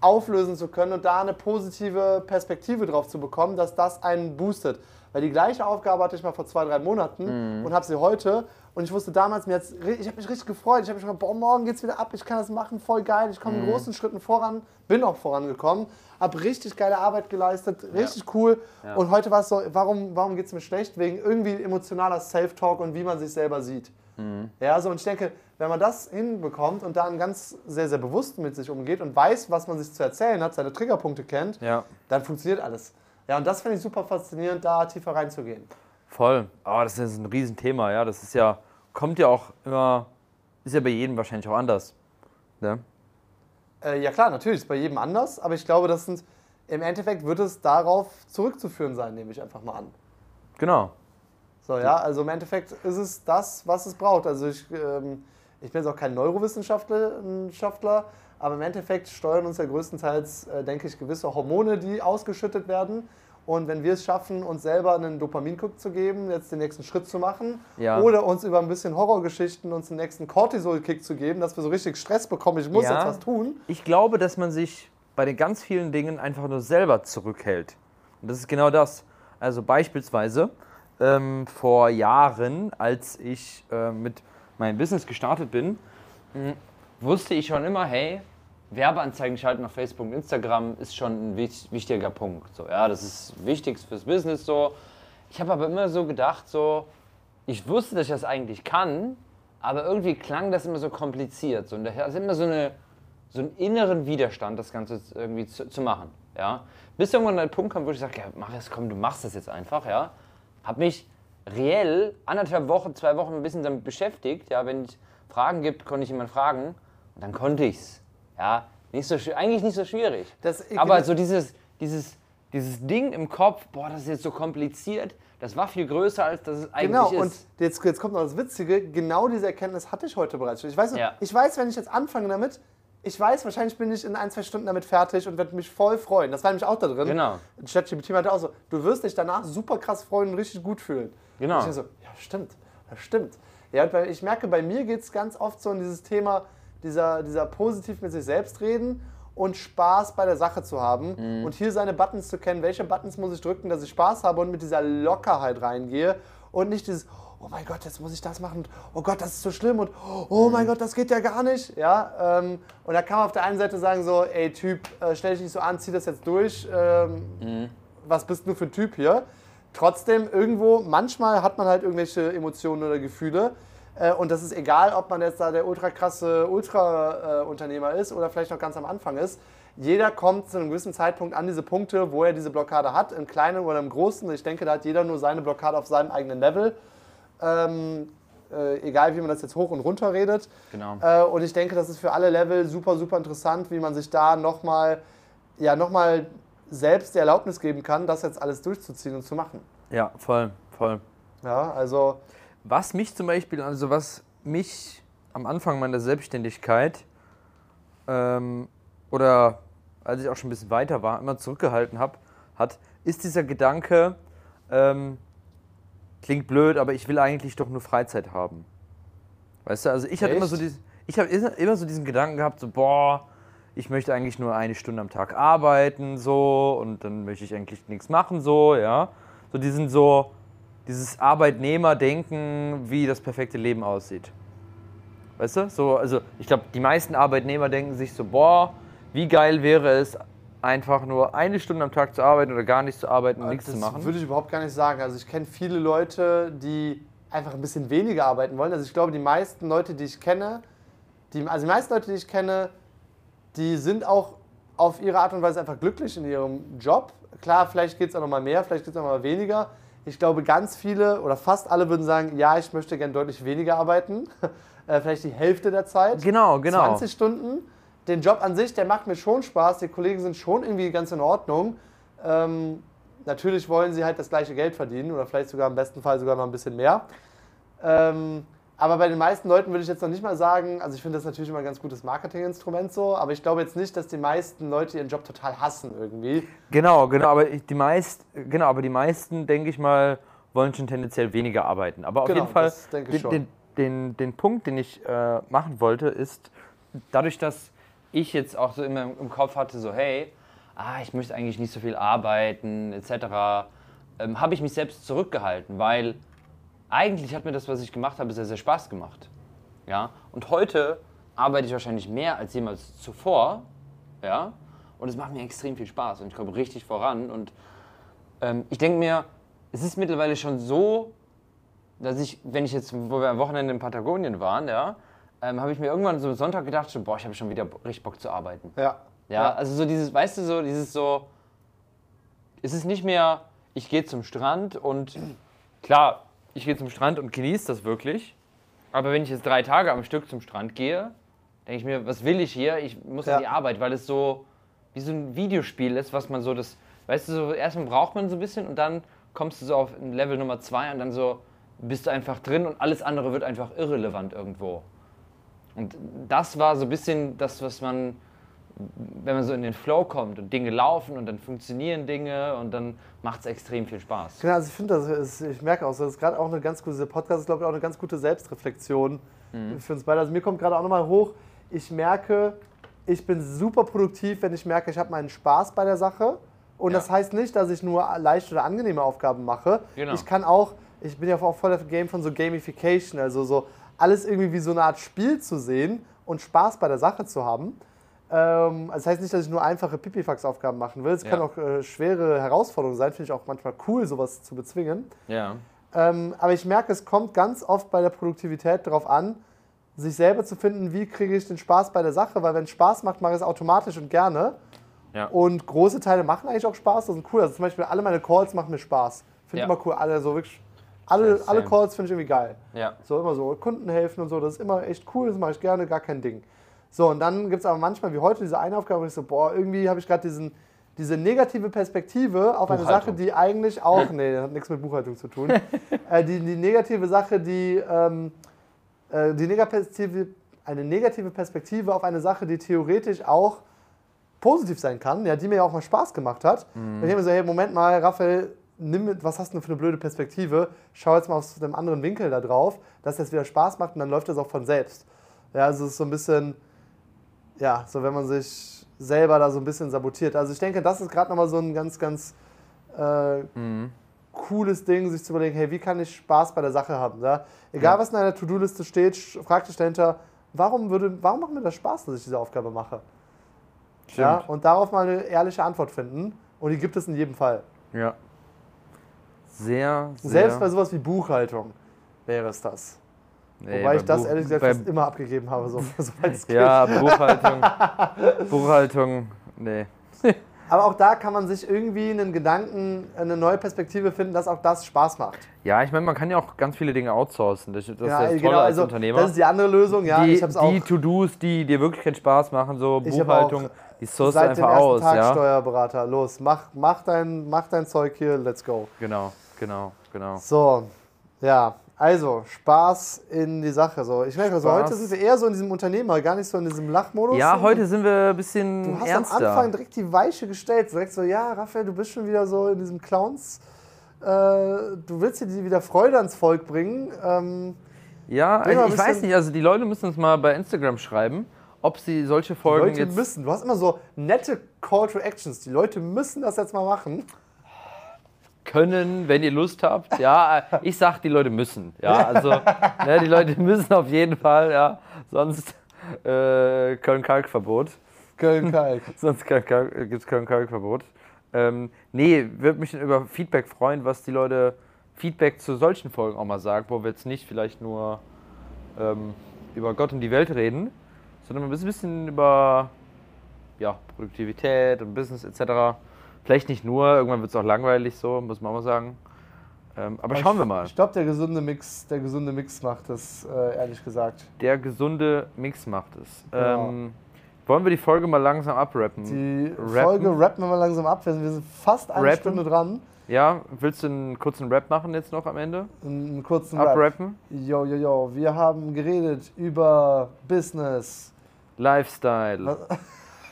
A: auflösen zu können und da eine positive Perspektive drauf zu bekommen, dass das einen boostet. Weil die gleiche Aufgabe hatte ich mal vor zwei, drei Monaten
C: Mhm.
A: und habe sie heute. Und ich wusste damals, mir ich habe mich richtig gefreut. Ich habe mich gedacht, boah, morgen geht's wieder ab, ich kann das machen, voll geil. Ich
C: Mhm.
A: komme in großen Schritten voran, bin auch vorangekommen, habe richtig geile Arbeit geleistet, richtig cool.
C: Ja.
A: Und heute war es so, warum, warum geht es mir schlecht? Wegen irgendwie emotionaler Self-Talk und wie man sich selber sieht.
C: Mhm.
A: Ja, so und ich denke, wenn man das hinbekommt und dann ganz sehr, sehr bewusst mit sich umgeht und weiß, was man sich zu erzählen hat, seine Triggerpunkte kennt,
B: Ja.
A: dann funktioniert alles. Ja, und das finde ich super faszinierend, da tiefer reinzugehen.
B: Voll. Aber das ist ein Riesenthema, ja. Das ist ja, kommt ja auch immer, ist ja bei jedem wahrscheinlich auch anders. Ne?
A: Äh, ja klar, natürlich, ist bei jedem anders, aber ich glaube, das sind, im Endeffekt wird es darauf zurückzuführen sein, nehme ich einfach mal an.
B: Genau.
A: So, ja, also im Endeffekt ist es das, was es braucht. Also ich, ähm, ich bin jetzt auch kein Neurowissenschaftler, Wissenschaftler, aber im Endeffekt steuern uns ja größtenteils, äh, denke ich, gewisse Hormone, die ausgeschüttet werden. Und wenn wir es schaffen, uns selber einen Dopaminkick zu geben, jetzt den nächsten Schritt zu machen,
B: Ja.
A: oder uns über ein bisschen Horrorgeschichten uns den nächsten Cortisol-Kick zu geben, dass wir so richtig Stress bekommen, ich muss
B: Ja.
A: jetzt was tun.
B: Ich glaube, dass man sich bei den ganz vielen Dingen einfach nur selber zurückhält. Und das ist genau das. Also beispielsweise ähm, vor Jahren, als ich äh, mit meinem Business gestartet bin,
C: wusste ich schon immer, hey, Werbeanzeigen schalten auf Facebook und Instagram ist schon ein wich- wichtiger Punkt. So, ja, das ist wichtig fürs Business so. Ich habe aber immer so gedacht, so, ich wusste, dass ich das eigentlich kann, aber irgendwie klang das immer so kompliziert. So, und da ist immer so, eine, so einen inneren Widerstand, das Ganze irgendwie zu, zu machen. Ja? Bis irgendwann ein Punkt kam, wo ich sage, ja, mach es, komm, du machst das jetzt einfach. Ja? Hab mich reell anderthalb Wochen, zwei Wochen ein bisschen damit beschäftigt. Ja, wenn es Fragen gibt, konnte ich jemanden fragen und dann konnte ich's. Ja, nicht so, eigentlich nicht so schwierig.
A: Das-
C: Aber so dieses, dieses, dieses Ding im Kopf, boah, das ist jetzt so kompliziert, das war viel größer, als das es eigentlich
A: Genau,
C: ist.
A: und jetzt, jetzt kommt noch das Witzige, genau diese Erkenntnis hatte ich heute bereits schon. Ich weiß,
C: Ja.
A: ich weiß, wenn ich jetzt anfange damit, ich weiß, wahrscheinlich bin ich in ein, zwei Stunden damit fertig und werde mich voll freuen. Das war nämlich auch da drin.
C: Genau.
A: ChatGPT meinte auch so, du wirst dich danach super krass freuen und richtig gut fühlen.
C: Genau.
A: Und ich so, ja stimmt, das stimmt. Ja, und weil ich merke, bei mir geht es ganz oft so in dieses Thema, dieser, dieser positiv mit sich selbst reden und Spaß bei der Sache zu haben
C: Mhm.
A: und hier seine Buttons zu kennen, welche Buttons muss ich drücken, dass ich Spaß habe und mit dieser Lockerheit reingehe und nicht dieses, oh mein Gott, jetzt muss ich das machen und oh Gott, das ist so schlimm und oh
C: Mhm.
A: mein Gott, das geht ja gar nicht. Ja, ähm, und da kann man auf der einen Seite sagen so, ey Typ, äh, stell dich nicht so an, zieh das jetzt durch, ähm,
C: Mhm.
A: was bist du für ein Typ hier? Trotzdem irgendwo, manchmal hat man halt irgendwelche Emotionen oder Gefühle. Äh, und das ist egal, ob man jetzt da der ultra krasse Ultra-Unternehmer ist oder vielleicht noch ganz am Anfang ist. Jeder kommt zu einem gewissen Zeitpunkt an diese Punkte, wo er diese Blockade hat, im Kleinen oder im Großen. Ich denke, da hat jeder nur seine Blockade auf seinem eigenen Level. Ähm, äh, egal, wie man das jetzt hoch und runter redet.
C: Genau.
A: Äh, und ich denke, das ist für alle Level super, super interessant, wie man sich da nochmal ja, noch mal selbst die Erlaubnis geben kann, das jetzt alles durchzuziehen und zu machen.
B: Ja, voll, voll.
A: Ja, also
B: Was mich zum Beispiel, also was mich am Anfang meiner Selbstständigkeit ähm, oder als ich auch schon ein bisschen weiter war, immer zurückgehalten hab, hat, ist dieser Gedanke, ähm, klingt blöd, aber ich will eigentlich doch nur Freizeit haben. Weißt du, also ich hatte immer so diesen, ich habe immer so diesen Gedanken gehabt, so boah, ich möchte eigentlich nur eine Stunde am Tag arbeiten, so, und dann möchte ich eigentlich nichts machen, so, ja. So diesen so, dieses Arbeitnehmerdenken, wie das perfekte Leben aussieht. Weißt du? So, also ich glaube, die meisten Arbeitnehmer denken sich so, boah, wie geil wäre es, einfach nur eine Stunde am Tag zu arbeiten oder gar nicht zu arbeiten und nichts
A: das
B: zu machen.
A: würde ich überhaupt gar nicht sagen. Also ich kenne viele Leute, die einfach ein bisschen weniger arbeiten wollen. Also ich glaube, die meisten Leute, die ich kenne, die, also die meisten Leute, die ich kenne, die sind auch auf ihre Art und Weise einfach glücklich in ihrem Job. Klar, vielleicht geht es auch noch mal mehr, vielleicht geht es auch noch mal weniger. Ich glaube, ganz viele oder fast alle würden sagen, ja, ich möchte gern deutlich weniger arbeiten. <laughs> Äh, vielleicht die Hälfte der Zeit.
B: Genau, genau.
A: 20 Stunden. Den Job an sich, der macht mir schon Spaß. Die Kollegen sind schon irgendwie ganz in Ordnung. Ähm, natürlich wollen sie halt das gleiche Geld verdienen oder vielleicht sogar im besten Fall sogar noch ein bisschen mehr. Ähm, Aber bei den meisten Leuten würde ich jetzt noch nicht mal sagen, also ich finde das natürlich immer ein ganz gutes Marketinginstrument so, aber ich glaube jetzt nicht, dass die meisten Leute ihren Job total hassen irgendwie.
B: Genau, genau, aber die meist, genau, aber die meisten, denke ich mal, wollen schon tendenziell weniger arbeiten. Aber auf
A: Genau,
B: jeden Fall, den, den, den, den Punkt, den ich äh, machen wollte, ist,
C: dadurch, dass ich jetzt auch so immer im im Kopf hatte, so hey, ah, ich möchte eigentlich nicht so viel arbeiten, etc., ähm, habe ich mich selbst zurückgehalten, weil eigentlich hat mir das, was ich gemacht habe, sehr, sehr Spaß gemacht. Ja? Und heute arbeite ich wahrscheinlich mehr als jemals zuvor. Ja? Und es macht mir extrem viel Spaß und ich komme richtig voran. Und ähm, ich denke mir, es ist mittlerweile schon so, dass ich, wenn ich jetzt, wo wir am Wochenende in Patagonien waren, ja, ähm, habe ich mir irgendwann so am Sonntag gedacht, so, boah, ich habe schon wieder richtig Bock zu arbeiten.
A: Ja.
C: Ja, also so dieses, weißt du, so dieses so, es ist nicht mehr, ich gehe zum Strand und
B: klar, ich gehe zum Strand und genieße das wirklich.
C: aber wenn ich jetzt drei Tage am Stück zum Strand gehe, denke ich mir, was will ich hier? Ich muss
A: Ja.
C: an die Arbeit, weil es so wie so ein Videospiel ist, was man so das, weißt du, so erstmal braucht man so ein bisschen und dann kommst du so auf Level Nummer zwei und dann so bist du einfach drin und alles andere wird einfach irrelevant irgendwo. Und das war so ein bisschen das, was man, wenn man so in den Flow kommt und Dinge laufen und dann funktionieren Dinge und dann macht es extrem viel Spaß.
A: Genau, also ich finde, das ich merke auch, das ist gerade auch eine ganz gute, Podcast ist, glaube ich, auch eine ganz gute Selbstreflexion für uns beide. Also mir kommt gerade auch nochmal hoch, ich merke, ich bin super produktiv, wenn ich merke, ich habe meinen Spaß bei der Sache. Und
C: Ja.
A: das heißt nicht, dass ich nur leichte oder angenehme Aufgaben mache.
C: Genau.
A: Ich kann auch, ich bin ja auch voll der Game von so Gamification, also so alles irgendwie wie so eine Art Spiel zu sehen und Spaß bei der Sache zu haben. Ähm, also das heißt nicht, dass ich nur einfache Pipifax-Aufgaben machen will. Es kann
C: Ja.
A: auch äh, schwere Herausforderungen sein. Finde ich auch manchmal cool, sowas zu bezwingen.
C: Ja.
A: Ähm, aber ich merke, es kommt ganz oft bei der Produktivität darauf an, sich selber zu finden, wie kriege ich den Spaß bei der Sache. Weil wenn es Spaß macht, mache ich es automatisch und gerne.
C: Ja.
A: Und große Teile machen eigentlich auch Spaß. Das sind cool. Also zum Beispiel alle meine Calls machen mir Spaß. Finde
C: Ja.
A: ich immer cool. Alle so wirklich. Alle, alle. Calls finde ich irgendwie geil.
C: Ja.
A: So immer so Kunden helfen und so, das ist immer echt cool, das mache ich gerne, gar kein Ding. So, und dann gibt es aber manchmal wie heute diese eine Aufgabe, wo ich so, boah, irgendwie habe ich gerade diesen diese negative Perspektive auf eine Sache, die eigentlich auch, nee, das hat nichts mit Buchhaltung zu tun, <laughs> äh, die, die negative Sache, die, ähm, äh, die negative, eine negative Perspektive auf eine Sache, die theoretisch auch positiv sein kann, ja, die mir ja auch mal Spaß gemacht hat.
C: Mhm.
A: Wenn ich mir so, hey, Moment mal, Raphael, nimm, mit- was hast du denn für eine blöde Perspektive? Schau jetzt mal aus einem anderen Winkel da drauf, dass das wieder Spaß macht und dann läuft das auch von selbst. Ja, also es ist so ein bisschen, ja, so wenn man sich selber da so ein bisschen sabotiert. Also ich denke, das ist gerade nochmal so ein ganz, ganz äh,
C: Mhm.
A: cooles Ding, sich zu überlegen, hey, wie kann ich Spaß bei der Sache haben? Ja? Egal, was in einer To-Do-Liste steht, frag dich dahinter, warum, würde, warum macht mir das Spaß, dass ich diese Aufgabe mache? Ja? Und darauf mal eine ehrliche Antwort finden. Und die gibt es in jedem Fall.
B: Ja. Sehr, sehr.
A: Selbst bei sowas wie Buchhaltung wäre es das.
B: Nee,
A: Wobei
B: bei
A: ich das
B: Buch-
A: ehrlich gesagt fast immer abgegeben habe, so, <laughs> soweit es geht.
B: Ja, Buchhaltung. <laughs> Buchhaltung, nee. <laughs>
A: Aber auch da kann man sich irgendwie einen Gedanken, eine neue Perspektive finden, dass auch das Spaß macht.
B: Ja, ich meine, man kann ja auch ganz viele Dinge outsourcen. Das, das
A: ja,
B: ist das
A: genau,
B: als
A: also
B: Unternehmer.
A: das ist die andere Lösung. Ja,
B: die die To-Dos, die dir wirklich keinen Spaß machen, so Buchhaltung, die du
A: seit dem
B: einfach
A: ersten
B: aus.
A: Tag
B: Ja?
A: Steuerberater. Los, mach, mach, dein, mach dein Zeug hier, let's go.
B: Genau, genau, genau.
A: So, ja, also Spaß in die Sache. So, ich merke, also
B: Spaß.
A: heute sind wir eher so in diesem Unternehmer, gar nicht so in diesem Lachmodus.
B: Ja, heute sind wir ein bisschen
A: Du hast
B: ernster.
A: am Anfang direkt die Weiche gestellt. Direkt so, ja, Raphael, du bist schon wieder so in diesem Clowns. Äh, du willst dir die wieder Freude ans Volk bringen. Ähm,
B: ja,
A: mal
B: ich weiß nicht, also die Leute müssen uns mal bei Instagram schreiben, ob sie solche Folgen
A: Leute
B: jetzt
A: müssen. Du hast immer so nette Call to Actions. Die Leute müssen das jetzt mal machen.
B: Können, wenn ihr Lust habt. Ja, äh, <laughs> ich sag, die Leute müssen. Ja, also ne, die Leute <laughs> müssen auf jeden Fall, ja. Sonst äh, Köln-Kalk-Verbot.
A: Köln-Kalk. <laughs>
B: Sonst gibt es Köln-Kalk-Verbot. Ähm, nee, würde mich über Feedback freuen, was die Leute Feedback zu solchen Folgen auch mal sagen, wo wir jetzt nicht vielleicht nur ähm, über Gott und die Welt reden, sondern ein bisschen über ja, Produktivität und Business etc. Vielleicht nicht nur, irgendwann wird es auch langweilig so, muss man auch mal sagen. Ähm, aber schauen wir mal.
A: Ich glaube, der gesunde Mix, der gesunde Mix macht das, äh, ehrlich gesagt.
B: Der gesunde Mix macht es.
A: Genau.
B: Ähm, wollen wir die Folge mal langsam abrappen?
A: Die
B: Rappen?
A: Folge rappen wir mal langsam ab. Wir sind, fast eine
B: Rappen?
A: Stunde dran.
B: Ja, willst du einen kurzen Rap machen jetzt noch am Ende?
A: Einen kurzen Rap.
B: Abrappen?
A: Yo, yo, yo, wir haben geredet über Business.
B: Lifestyle.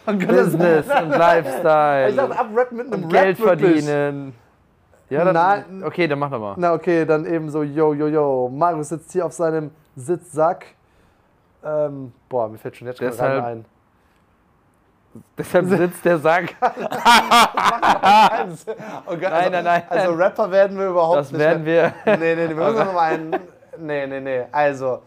B: Business und Lifestyle.
A: Ich dachte, abrappen mit einem
B: und
A: Rap
B: Geld
A: wirklich.
B: verdienen. Ja, dann,
A: Nein.
B: okay, dann mach doch mal.
A: Na okay, dann eben so, yo, yo, yo. Marius sitzt hier auf seinem Sitzsack. Ähm, boah, mir fällt schon jetzt schon
B: Deshalb-
A: rein ein.
B: Deshalb <laughs> sitzt der Sack. <laughs>
A: Also, oh Gott,
B: Nein,
A: also,
B: nein, nein.
A: Also Rapper werden wir überhaupt
B: Das
A: nicht
B: werden
A: mehr.
B: wir.
A: Nee, nee, nee, wir müssen <laughs> noch mal einen. Nee, nee, nee. Also,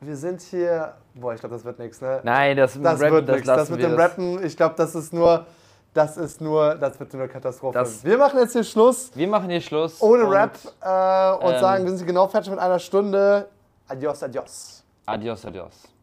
A: wir sind hier. Boah, ich glaube, das wird nichts, ne?
B: Nein, das,
A: Das
B: Rappen,
A: wird
B: das
A: nichts. Das
B: lassen
A: mit dem
B: das-
A: Rappen, ich glaube, das ist nur. Das ist nur. Das wird nur eine Katastrophe.
B: Das-
A: wir machen jetzt hier Schluss.
C: Wir machen hier Schluss.
A: Ohne
C: und
A: Rap äh, und
C: ähm,
A: sagen, wir sind genau fertig mit einer Stunde. Adios, adios.
C: Adios, adios.